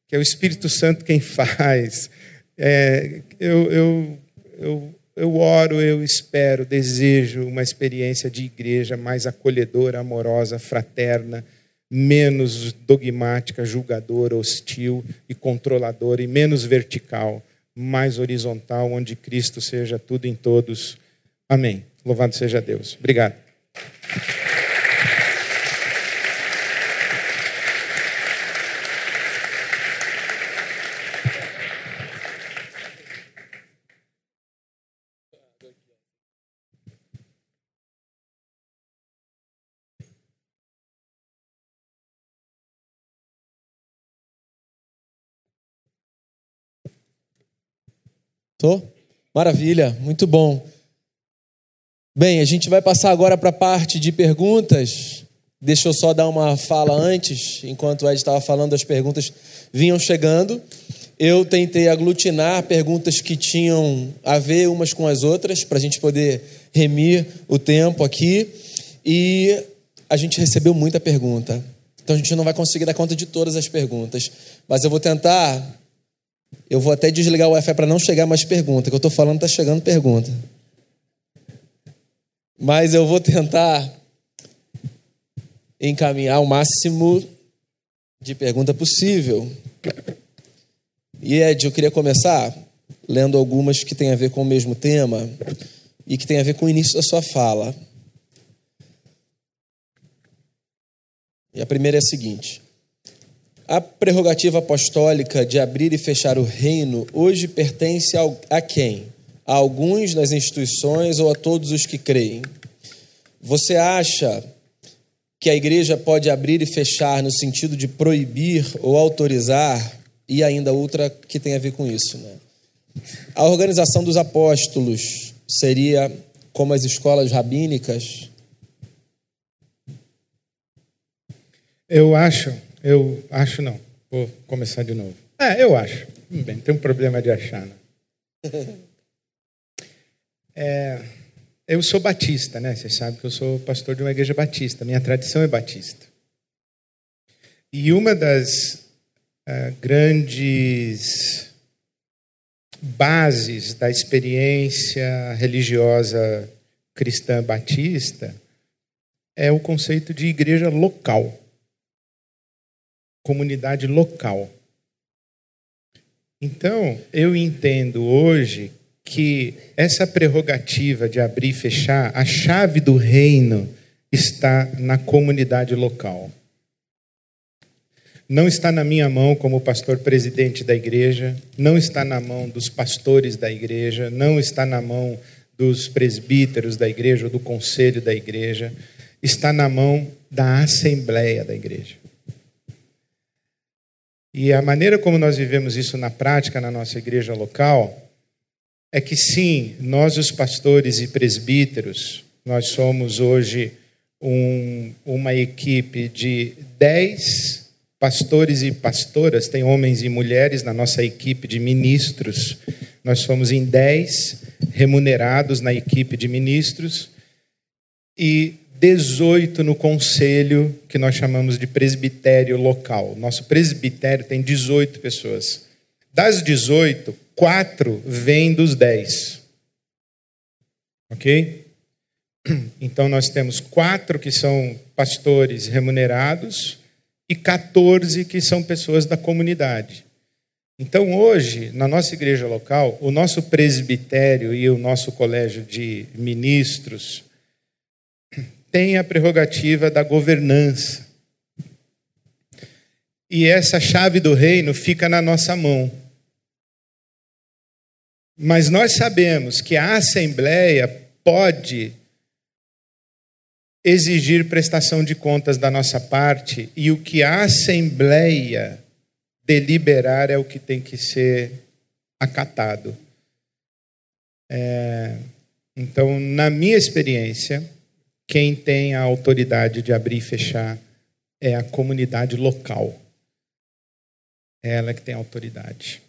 que é o Espírito Santo quem (laughs) faz. É, eu, eu, eu eu oro, eu espero, desejo uma experiência de igreja mais acolhedora, amorosa, fraterna, menos dogmática, julgadora, hostil e controladora, e menos vertical, mais horizontal, onde Cristo seja tudo em todos. Amém. Louvado seja Deus. Obrigado. Tô? Maravilha, muito bom. Bem, a gente vai passar agora para a parte de perguntas. Deixa eu só dar uma fala antes, enquanto o Ed estava falando, as perguntas vinham chegando. Eu tentei aglutinar perguntas que tinham a ver umas com as outras, para a gente poder remir o tempo aqui. E a gente recebeu muita pergunta. Então a gente não vai conseguir dar conta de todas as perguntas. Mas eu vou tentar. Eu vou até desligar o Wi-Fi para não chegar mais pergunta. que eu estou falando está chegando pergunta. Mas eu vou tentar encaminhar o máximo de pergunta possível. E Ed, eu queria começar lendo algumas que têm a ver com o mesmo tema e que têm a ver com o início da sua fala. E a primeira é a seguinte: a prerrogativa apostólica de abrir e fechar o reino hoje pertence a quem? A alguns nas instituições ou a todos os que creem? Você acha que a igreja pode abrir e fechar no sentido de proibir ou autorizar? E ainda outra que tem a ver com isso, né? A organização dos apóstolos seria como as escolas rabínicas, Eu acho, eu acho não. Vou começar de novo. É, eu acho. Bem, tem um problema de achar. Né? (laughs) É, eu sou batista, né? Você sabe que eu sou pastor de uma igreja batista. Minha tradição é batista. E uma das uh, grandes bases da experiência religiosa cristã batista é o conceito de igreja local comunidade local. Então, eu entendo hoje que essa prerrogativa de abrir e fechar, a chave do reino está na comunidade local. Não está na minha mão como pastor presidente da igreja, não está na mão dos pastores da igreja, não está na mão dos presbíteros da igreja ou do conselho da igreja, está na mão da assembleia da igreja. E a maneira como nós vivemos isso na prática na nossa igreja local é que sim, nós os pastores e presbíteros, nós somos hoje um, uma equipe de dez pastores e pastoras, tem homens e mulheres na nossa equipe de ministros. Nós somos em dez remunerados na equipe de ministros e 18 no conselho que nós chamamos de presbitério local. Nosso presbitério tem 18 pessoas. Das 18, quatro vêm dos 10. Ok? (clears throat) Então nós temos quatro que são pastores remunerados e 14 que são pessoas da comunidade. Então hoje, na nossa igreja local, o nosso presbitério e o nosso colégio de ministros tem a prerrogativa da governança. E essa chave do reino fica na nossa mão. Mas nós sabemos que a Assembleia pode exigir prestação de contas da nossa parte, e o que a Assembleia deliberar é o que tem que ser acatado. É, então, na minha experiência, quem tem a autoridade de abrir e fechar é a comunidade local. É ela que tem a autoridade.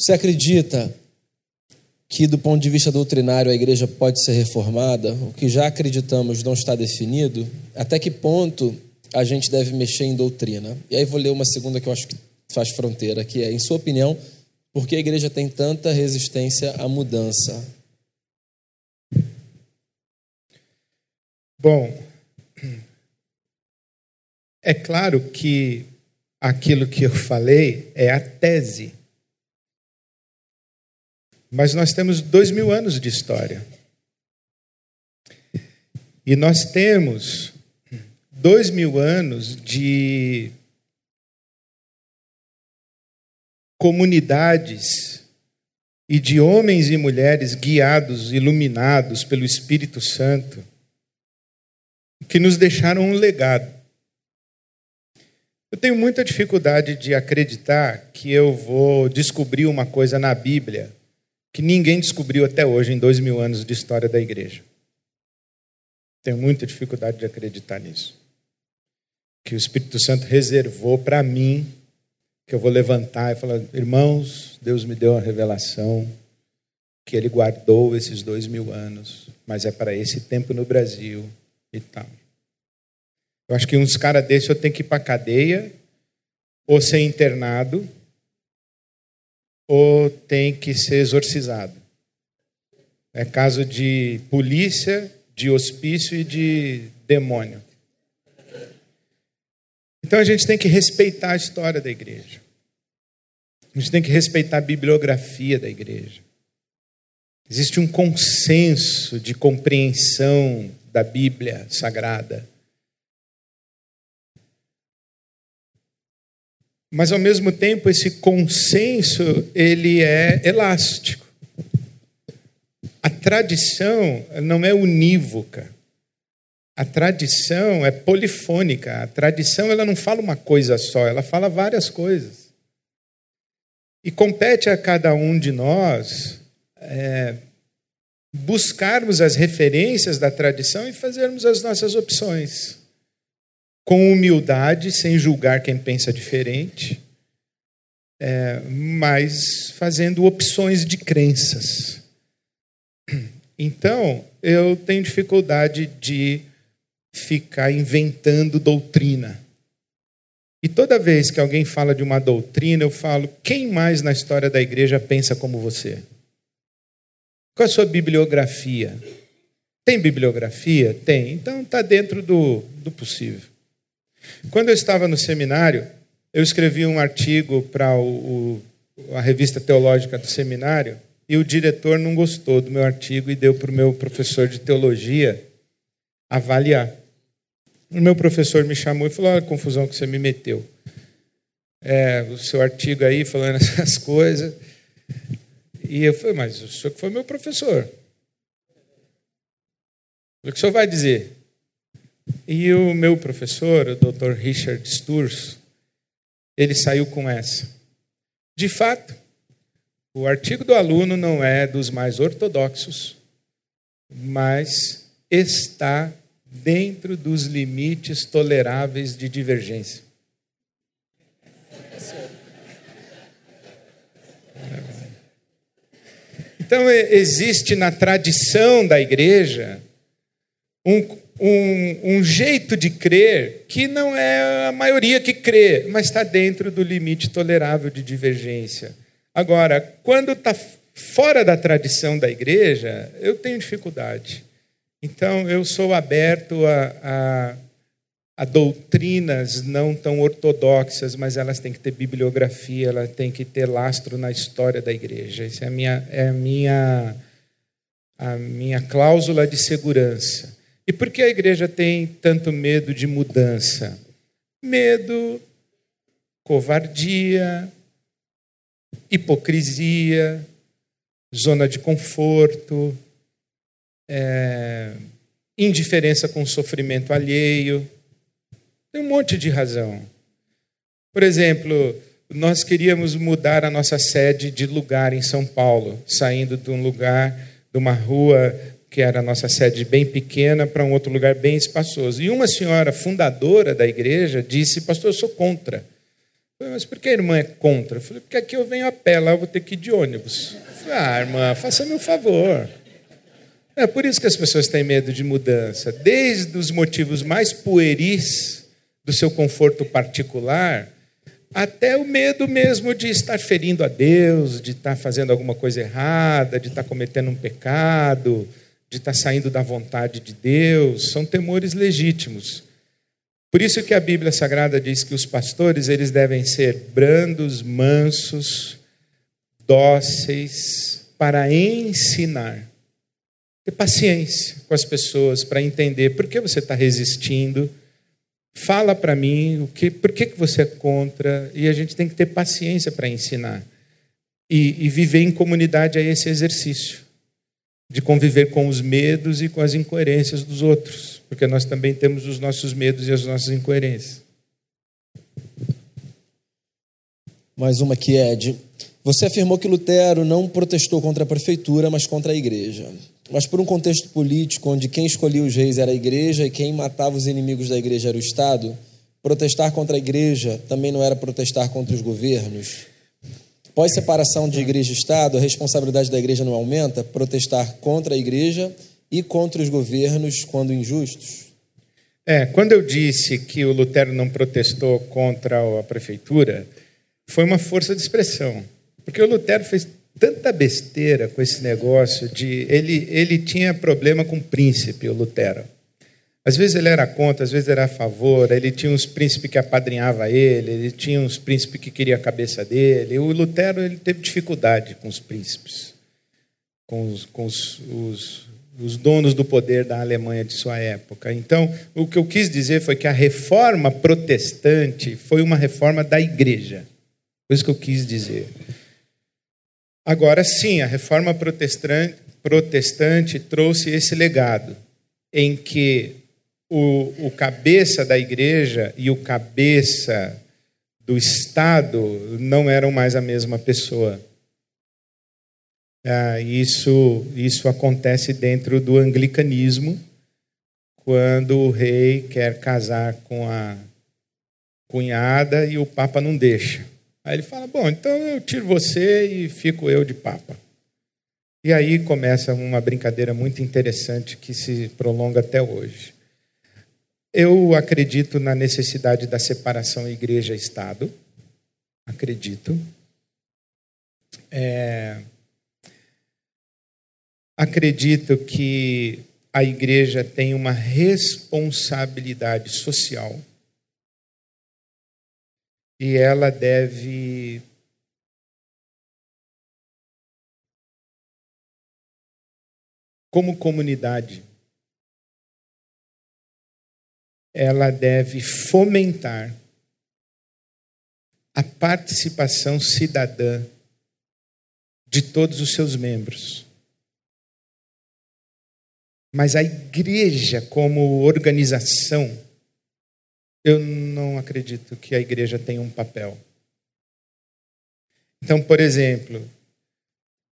Você acredita que, do ponto de vista doutrinário, a igreja pode ser reformada? O que já acreditamos não está definido? Até que ponto a gente deve mexer em doutrina? E aí vou ler uma segunda que eu acho que faz fronteira, que é, em sua opinião, por que a igreja tem tanta resistência à mudança? Bom, é claro que aquilo que eu falei é a tese. Mas nós temos dois mil anos de história. E nós temos dois mil anos de comunidades e de homens e mulheres guiados, iluminados pelo Espírito Santo, que nos deixaram um legado. Eu tenho muita dificuldade de acreditar que eu vou descobrir uma coisa na Bíblia que ninguém descobriu até hoje em dois mil anos de história da igreja. Tenho muita dificuldade de acreditar nisso. Que o Espírito Santo reservou para mim, que eu vou levantar e falar: irmãos, Deus me deu uma revelação que Ele guardou esses dois mil anos, mas é para esse tempo no Brasil e tal. Eu acho que uns caras desses eu tenho que ir para cadeia, ou ser internado, ou tem que ser exorcizado. É caso de polícia, de hospício e de demônio. Então a gente tem que respeitar a história da igreja. A gente tem que respeitar a bibliografia da igreja. Existe um consenso de compreensão da Bíblia Sagrada. Mas ao mesmo tempo esse consenso ele é elástico. A tradição não é unívoca. A tradição é polifônica. A tradição ela não fala uma coisa só, ela fala várias coisas. E compete a cada um de nós é, buscarmos as referências da tradição e fazermos as nossas opções com humildade, sem julgar quem pensa diferente, é, mas fazendo opções de crenças. Então, eu tenho dificuldade de ficar inventando doutrina. E toda vez que alguém fala de uma doutrina, eu falo: quem mais na história da igreja pensa como você? Qual a sua bibliografia? Tem bibliografia? Tem. Então está dentro do, do possível. Quando eu estava no seminário, eu escrevi um artigo para a revista teológica do seminário e o diretor não gostou do meu artigo e deu para o meu professor de teologia avaliar. O meu professor me chamou e falou: Olha a confusão que você me meteu. É, o seu artigo aí falando (laughs) essas coisas. E eu falei: Mas o senhor que foi meu professor. O que o senhor vai dizer? E o meu professor, o Dr. Richard Sturz, ele saiu com essa. De fato, o artigo do aluno não é dos mais ortodoxos, mas está dentro dos limites toleráveis de divergência. Então, existe na tradição da igreja um, um, um, jeito de crer que não é a maioria que crê, mas está dentro do limite tolerável de divergência. Agora, quando está fora da tradição da igreja, eu tenho dificuldade. Então, eu sou aberto a, a, a doutrinas não tão ortodoxas, mas elas têm que ter bibliografia, elas têm que ter lastro na história da igreja. Essa é a minha, é a minha, a minha cláusula de segurança. E por que a igreja tem tanto medo de mudança? Medo, covardia, hipocrisia, zona de conforto, é, indiferença com o sofrimento alheio. Tem um monte de razão. Por exemplo, nós queríamos mudar a nossa sede de lugar em São Paulo, saindo de um lugar, de uma rua que era a nossa sede bem pequena, para um outro lugar bem espaçoso. E uma senhora fundadora da igreja disse: Pastor, eu sou contra. Eu falei, Mas por que a irmã é contra? Eu falei: Porque aqui eu venho a pé, lá eu vou ter que ir de ônibus. Eu falei, ah, irmã, faça-me um favor. É por isso que as pessoas têm medo de mudança. Desde os motivos mais pueris do seu conforto particular, até o medo mesmo de estar ferindo a Deus, de estar fazendo alguma coisa errada, de estar cometendo um pecado, de estar saindo da vontade de Deus, são temores legítimos. Por isso que a Bíblia Sagrada diz que os pastores eles devem ser brandos, mansos, dóceis para ensinar. Ter paciência com as pessoas para entender por que você está resistindo. Fala para mim o que, por que, que você é contra, e a gente tem que ter paciência para ensinar. E, e viver em comunidade é esse exercício de conviver com os medos e com as incoerências dos outros, porque nós também temos os nossos medos e as nossas incoerências. Mais uma é de. Você afirmou que Lutero não protestou contra a prefeitura, mas contra a igreja. Mas por um contexto político onde quem escolhia os reis era a igreja e quem matava os inimigos da igreja era o Estado, protestar contra a igreja também não era protestar contra os governos? Pós-separação de igreja e Estado, a responsabilidade da igreja não aumenta? Protestar contra a igreja e contra os governos quando injustos? É, quando eu disse que o Lutero não protestou contra a prefeitura, foi uma força de expressão. Porque o Lutero fez tanta besteira com esse negócio de. Ele, ele tinha problema com príncipe, o Lutero. Às vezes ele era contra, às vezes era a favor, ele tinha uns príncipes que apadrinhava ele, ele tinha uns príncipes que queria a cabeça dele. O Lutero ele teve dificuldade com os príncipes, com os, com os, os, os donos do poder da Alemanha de sua época. Então, o que eu quis dizer foi que a reforma protestante foi uma reforma da igreja. Foi isso que eu quis dizer. Agora sim, a reforma protestante, trouxe esse legado, em que o, o cabeça da igreja e o cabeça do Estado não eram mais a mesma pessoa. Ah, isso, isso acontece dentro do anglicanismo, quando o rei quer casar com a cunhada e o papa não deixa. Aí ele fala: Bom, então eu tiro você e fico eu de papa. E aí começa uma brincadeira muito interessante que se prolonga até hoje. Eu acredito na necessidade da separação igreja-estado. Acredito. É... Acredito que a igreja tem uma responsabilidade social e ela deve como comunidade ela deve fomentar a participação cidadã de todos os seus membros. Mas a igreja, como organização, eu não acredito que a igreja tenha um papel. Então, por exemplo,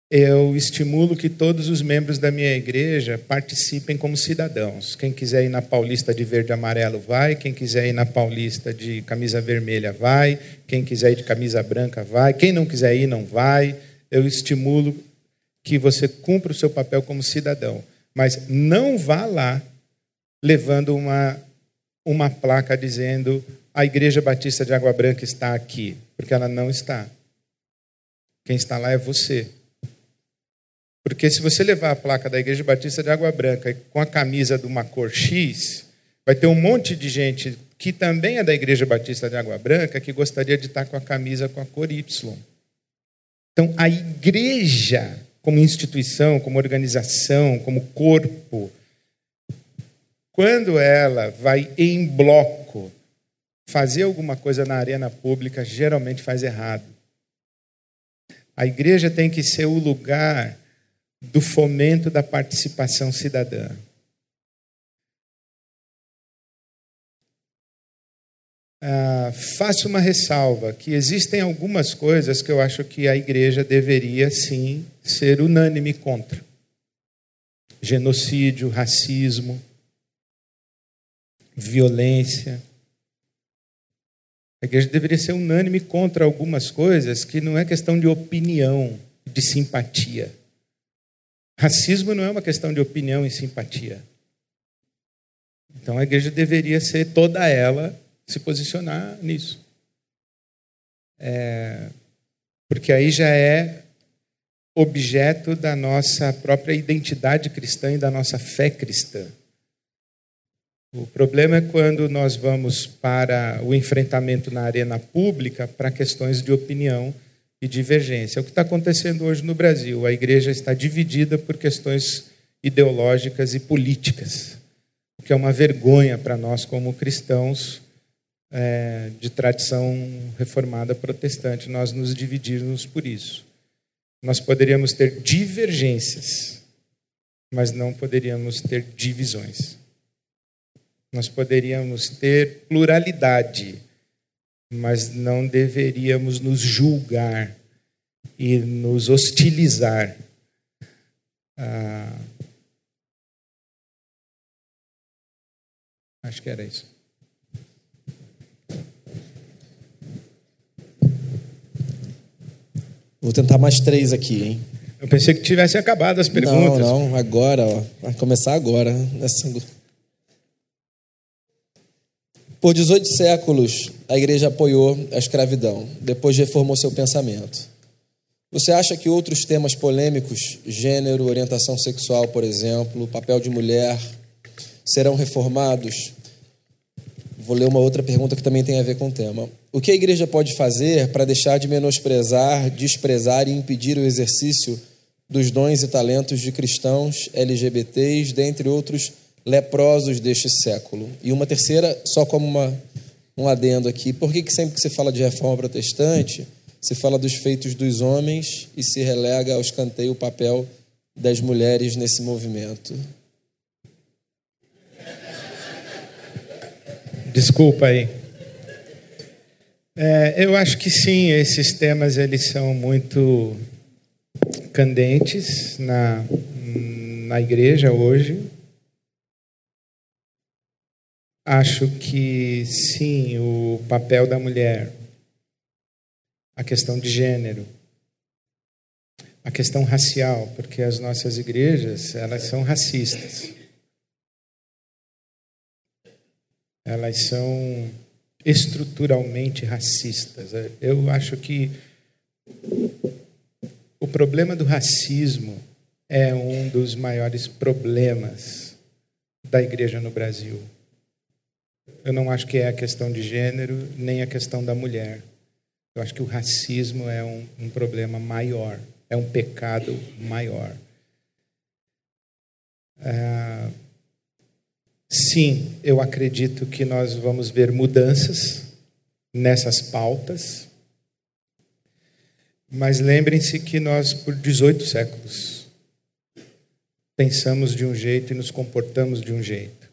eu estimulo que todos os membros da minha igreja participem como cidadãos. Quem quiser ir na Paulista de verde e amarelo, vai. Quem quiser ir na Paulista de camisa vermelha, vai. Quem quiser ir de camisa branca, vai. Quem não quiser ir, não vai. Eu estimulo que você cumpra o seu papel como cidadão. Mas não vá lá levando uma uma placa dizendo a Igreja Batista de Água Branca está aqui, porque ela não está. Quem está lá é você. Porque se você levar a placa da Igreja Batista de Água Branca com a camisa de uma cor X, vai ter um monte de gente que também é da Igreja Batista de Água Branca que gostaria de estar com a camisa com a cor Y. Então, a igreja, como instituição, como organização, como corpo, quando ela vai em bloco fazer alguma coisa na arena pública, geralmente faz errado. A igreja tem que ser o lugar do fomento da participação cidadã. Ah, faço uma ressalva que existem algumas coisas que eu acho que a igreja deveria sim ser unânime contra: genocídio, racismo violência. A igreja deveria ser unânime contra algumas coisas que não é questão de opinião, de simpatia. Racismo não é uma questão de opinião e simpatia. Então a igreja deveria ser toda ela se posicionar nisso. É, porque aí já é objeto da nossa própria identidade cristã e da nossa fé cristã. O problema é quando nós vamos para o enfrentamento na arena pública para questões de opinião e divergência. É o que está acontecendo hoje no Brasil. A igreja está dividida por questões ideológicas e políticas, o que é uma vergonha para nós como cristãos é, de tradição reformada protestante, nós nos dividirmos por isso. Nós poderíamos ter divergências, mas não poderíamos ter divisões nós poderíamos ter pluralidade, mas não deveríamos nos julgar e nos hostilizar. Ah, acho que era isso. Vou tentar mais três aqui, hein? Eu pensei que tivesse acabado as perguntas. Não, não, agora, ó. Vai começar agora. Nessa... Por 18 séculos, a igreja apoiou a escravidão, depois reformou seu pensamento. Você acha que outros temas polêmicos, gênero, orientação sexual, por exemplo, papel de mulher, serão reformados? Vou ler uma outra pergunta que também tem a ver com o tema. O que a igreja pode fazer para deixar de menosprezar, desprezar e impedir o exercício dos dons e talentos de cristãos, LGBTs, dentre outros leprosos deste século? E uma terceira, só como uma, um adendo aqui, por que, que sempre que se fala de reforma protestante, se fala dos feitos dos homens e se relega ao escanteio o papel das mulheres nesse movimento? Desculpa aí. É, eu acho que sim, esses temas eles são muito candentes na, na igreja hoje. Acho que sim, o papel da mulher, a questão de gênero, a questão racial, porque as nossas igrejas, elas são racistas. elas são estruturalmente racistas. Eu acho que o problema do racismo é um dos maiores problemas da igreja no Brasil. Eu não acho que é a questão de gênero, nem a questão da mulher. Eu acho que o racismo é um, um problema maior, é um pecado maior. Ah, Sim, eu acredito que nós vamos ver mudanças nessas pautas. Mas lembrem-se que nós, por 18 séculos, pensamos de um jeito e nos comportamos de um jeito.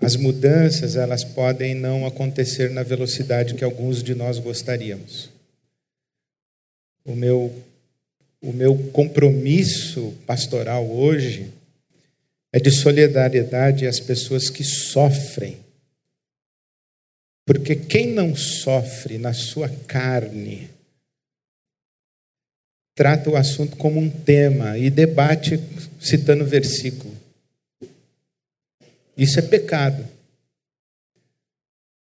As mudanças, elas podem não acontecer na velocidade que alguns de nós gostaríamos. O meu, o meu compromisso pastoral hoje é de solidariedade às pessoas que sofrem. Porque quem não sofre na sua carne trata o assunto como um tema e debate citando versículo. Isso é pecado.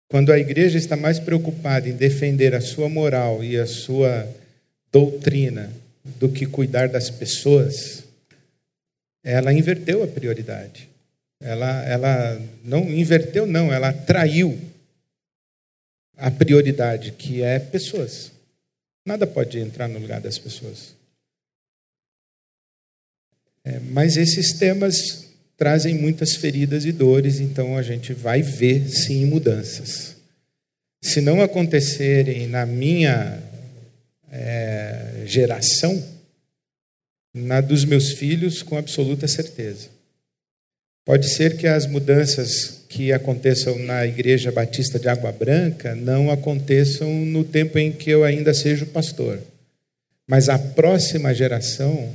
Quando a igreja está mais preocupada em defender a sua moral e a sua doutrina do que cuidar das pessoas, ela inverteu a prioridade. Ela, ela não inverteu, não, ela traiu a prioridade, que é pessoas. Nada pode entrar no lugar das pessoas. É, mas esses temas trazem muitas feridas e dores, então a gente vai ver sim mudanças. Se não acontecerem na minha é, geração, na dos meus filhos com absoluta certeza. Pode ser que as mudanças que aconteçam na Igreja Batista de Água Branca não aconteçam no tempo em que eu ainda seja pastor. Mas a próxima geração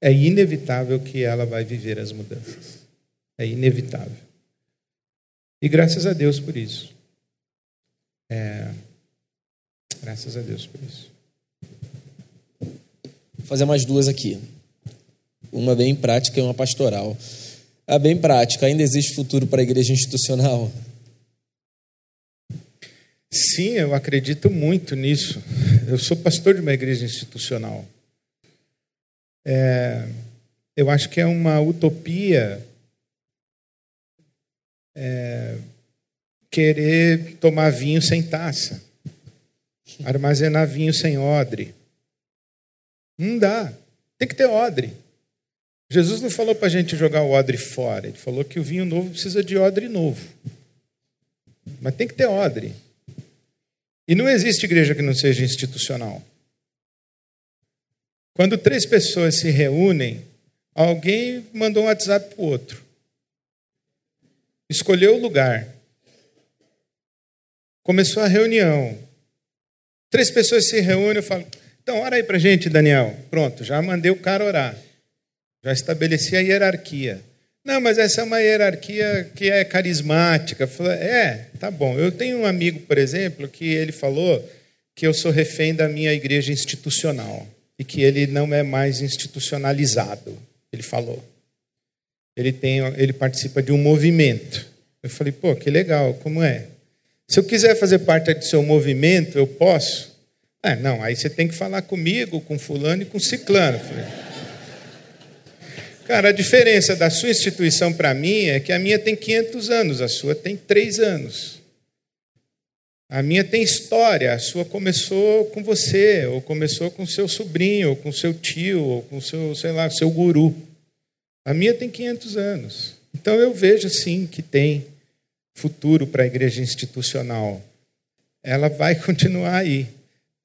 é inevitável que ela vai viver as mudanças. É inevitável. E graças a Deus por isso. É... Graças a Deus por isso. Vou fazer mais duas aqui. Uma bem prática e uma pastoral. A bem prática, ainda existe futuro para a igreja institucional? Sim, eu acredito muito nisso. Eu sou pastor de uma igreja institucional. É, eu acho que é uma utopia é, querer tomar vinho sem taça, armazenar vinho sem odre. Não dá. Tem que ter odre. Jesus não falou para a gente jogar o odre fora. Ele falou que o vinho novo precisa de odre novo. Mas tem que ter odre. E não existe igreja que não seja institucional. Quando três pessoas se reúnem, alguém mandou um WhatsApp para o outro. Escolheu o lugar. Começou a reunião. Três pessoas se reúnem, eu falo, então, ora aí para gente, Daniel. Pronto, já mandei o cara orar. Já estabeleci a hierarquia. Não, mas essa é uma hierarquia que é carismática. É, tá bom. Eu tenho um amigo, por exemplo, que ele falou que eu sou refém da minha igreja institucional e que ele não é mais institucionalizado. Ele falou. Ele tem, ele participa de um movimento. Eu falei, pô, que legal. Como é? Se eu quiser fazer parte do seu movimento, eu posso. Ah, não, aí você tem que falar comigo, com fulano e com ciclano. Cara, a diferença da sua instituição para mim é que a minha tem 500 anos, a sua tem 3 anos. A minha tem história, a sua começou com você, ou começou com seu sobrinho, ou com seu tio, ou com seu, sei lá, seu guru. A minha tem 500 anos. Então eu vejo sim que tem futuro para a igreja institucional. Ela vai (laughs) continuar aí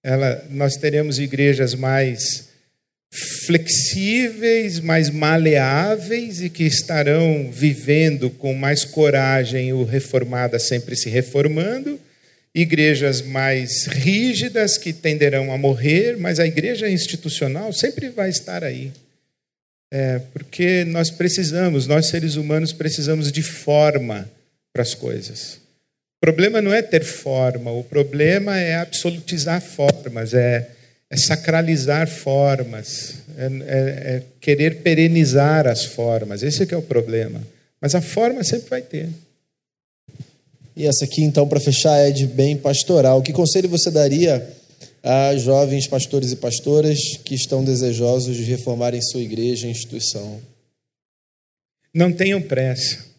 ela, nós teremos igrejas mais flexíveis, mais maleáveis e que estarão vivendo com mais coragem o reformada sempre se reformando, igrejas mais rígidas que tenderão a morrer, mas a igreja institucional sempre vai estar aí. É, porque nós precisamos, nós seres humanos precisamos de forma para as coisas. O problema não é ter forma, o problema é absolutizar formas, é, é sacralizar formas, é, é, é querer perenizar as formas. Esse é que é o problema. Mas a forma sempre vai ter. E essa aqui, então, para fechar, é de bem pastoral. Que conselho você daria a jovens pastores e pastoras que estão desejosos de reformarem sua igreja e instituição? Não tenham pressa.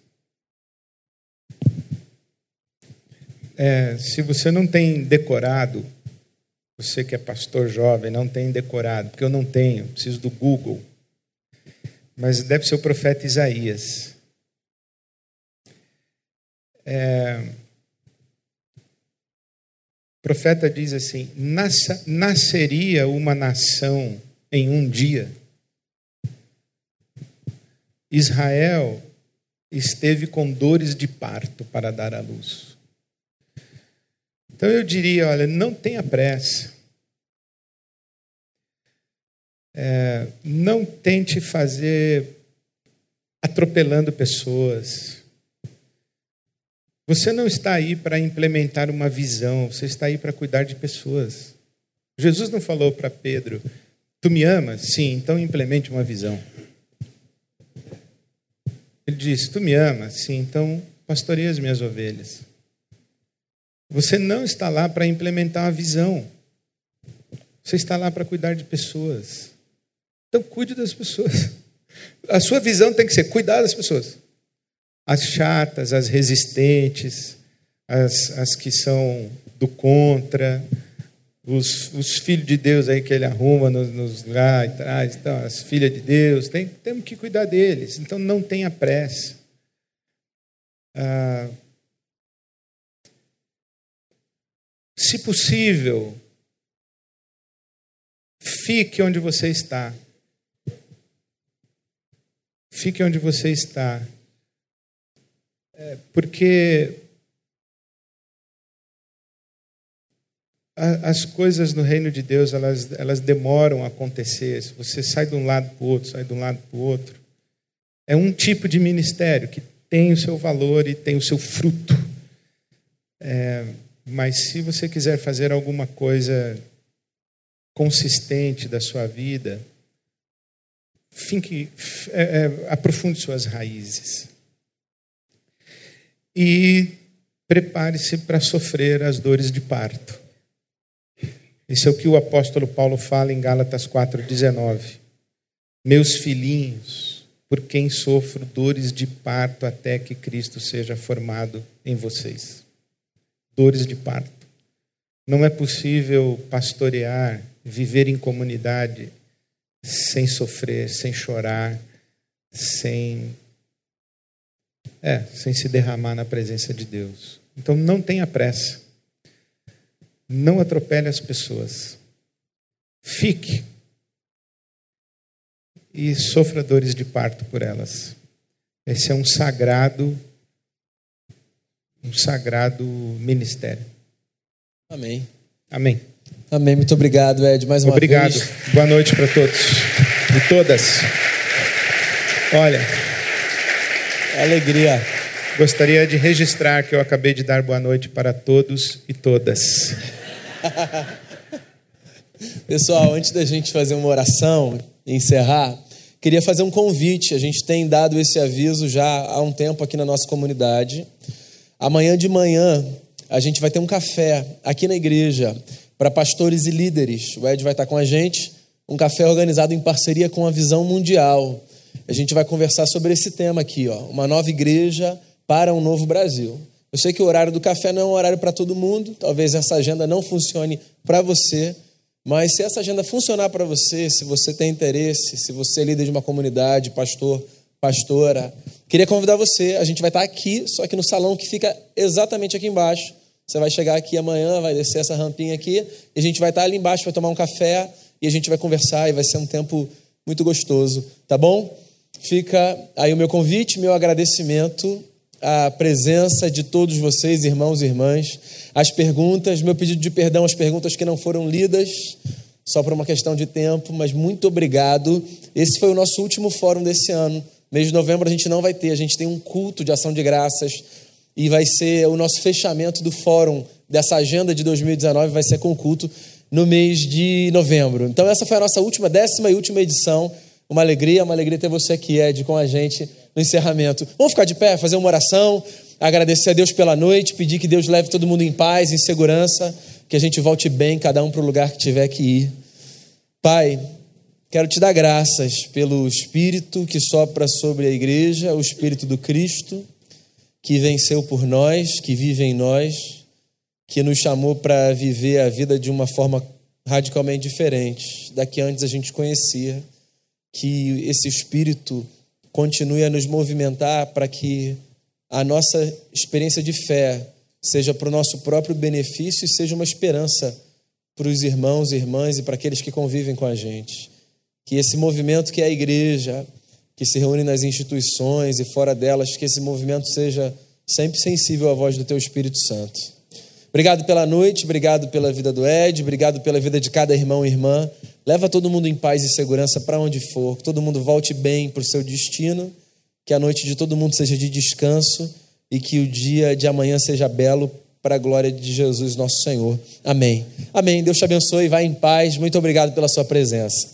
é, se você não tem decorado, você que é pastor jovem, não tem decorado, porque eu não tenho, preciso do Google. Mas deve ser o profeta Isaías. É, o profeta diz assim: Nasça, nasceria uma nação em um dia. Israel esteve com dores de parto para dar à luz. Então eu diria: olha, não tenha pressa. É, não tente fazer atropelando pessoas. Você não está aí para implementar uma visão, você está aí para cuidar de pessoas. Jesus não falou para Pedro: Tu me amas? Sim, então implemente uma visão. Ele disse: Tu me amas? Sim, então pastoreie as minhas ovelhas. Você não está lá para implementar uma visão. Você está lá para cuidar de pessoas. Então, cuide das pessoas. A sua visão tem que ser cuidar das pessoas. As chatas, as resistentes, as, as que são do contra, os, os filhos de Deus aí que ele arruma nos, nos lá e traz, então, as filhas de Deus, tem, temos que cuidar deles. Então, não tenha pressa. Ah, Se possível, fique onde você está. Fique onde você está. É, porque as coisas no reino de Deus elas, elas demoram a acontecer. Se você sai de um lado para o outro, sai de um lado para o outro, é um tipo de ministério que tem o seu valor e tem o seu fruto. É, mas se você quiser fazer alguma coisa consistente da sua vida, finque, é, é, aprofunde suas raízes. E prepare-se para sofrer as dores de parto. Isso é o que o apóstolo Paulo fala em Gálatas 4,19. Meus filhinhos, por quem sofro dores de parto até que Cristo seja formado em vocês dores de parto. Não é possível pastorear, viver em comunidade sem sofrer, sem chorar, sem é, sem se derramar na presença de Deus. Então não tenha pressa. Não atropele as pessoas. Fique e sofra dores de parto por elas. Esse é um sagrado um sagrado ministério. Amém. Amém. Amém. Muito obrigado, Ed, mais uma Obrigado. vez. Boa noite para todos e todas. Olha, Alegria. gostaria de registrar que eu acabei de dar boa noite para todos e todas. (laughs) Pessoal, antes da gente fazer uma oração e encerrar, queria fazer um convite. A gente tem dado esse aviso já há um tempo aqui na nossa comunidade. Amanhã de manhã, a gente vai ter um café aqui na igreja para pastores e líderes. O Ed vai estar com a gente. Um café organizado em parceria com a Visão Mundial. A gente vai conversar sobre esse tema aqui, ó, uma nova igreja para um novo Brasil. Eu sei que o horário do café não é um horário para todo mundo, talvez essa agenda não funcione para você, mas se essa agenda funcionar para você, se você tem interesse, se você é líder de uma comunidade, pastor, pastora, queria convidar você. A gente vai estar aqui, só que no salão que fica exatamente aqui embaixo. Você vai chegar aqui amanhã, vai descer essa rampinha aqui, e a gente vai estar ali embaixo, vai tomar um café e a gente vai conversar e vai ser um tempo muito gostoso, tá bom? Fica aí o meu convite, meu agradecimento à presença de todos vocês, irmãos e irmãs, as perguntas, meu pedido de perdão às perguntas que não foram lidas, só por uma questão de tempo, mas muito obrigado. Esse foi o nosso último fórum desse ano. Mês de novembro a gente não vai ter, a gente tem um culto de ação de graças e vai ser o nosso fechamento do fórum dessa agenda de 2019, vai ser com o culto no mês de novembro. Então essa foi a nossa última, décima e última edição. Uma alegria, uma alegria ter você aqui, Ed, com a gente no encerramento. Vamos ficar de pé, fazer uma oração, agradecer a Deus pela noite, pedir que Deus leve todo mundo em paz, em segurança, que a gente volte bem, cada um para o lugar que tiver que ir. Pai, quero te dar graças pelo Espírito que sopra sobre a igreja, o Espírito do Cristo, que venceu por nós, que vive em nós, que nos chamou para viver a vida de uma forma radicalmente diferente da que antes a gente conhecia. Que esse Espírito continue a nos movimentar para que a nossa experiência de fé seja para o nosso próprio benefício e seja uma esperança para os irmãos e irmãs e para aqueles que convivem com a gente. Que esse movimento que é a igreja, que se reúne nas instituições e fora delas, que esse movimento seja sempre sensível à voz do Teu Espírito Santo. Obrigado pela noite, obrigado pela vida do Ed, obrigado pela vida de cada irmão e irmã. Leva todo mundo em paz e segurança para onde for, que todo mundo volte bem para o seu destino, que a noite de todo mundo seja de descanso e que o dia de amanhã seja belo para a glória de Jesus, nosso Senhor. Amém. Amém. Deus te abençoe, vá em paz. Muito obrigado pela sua presença.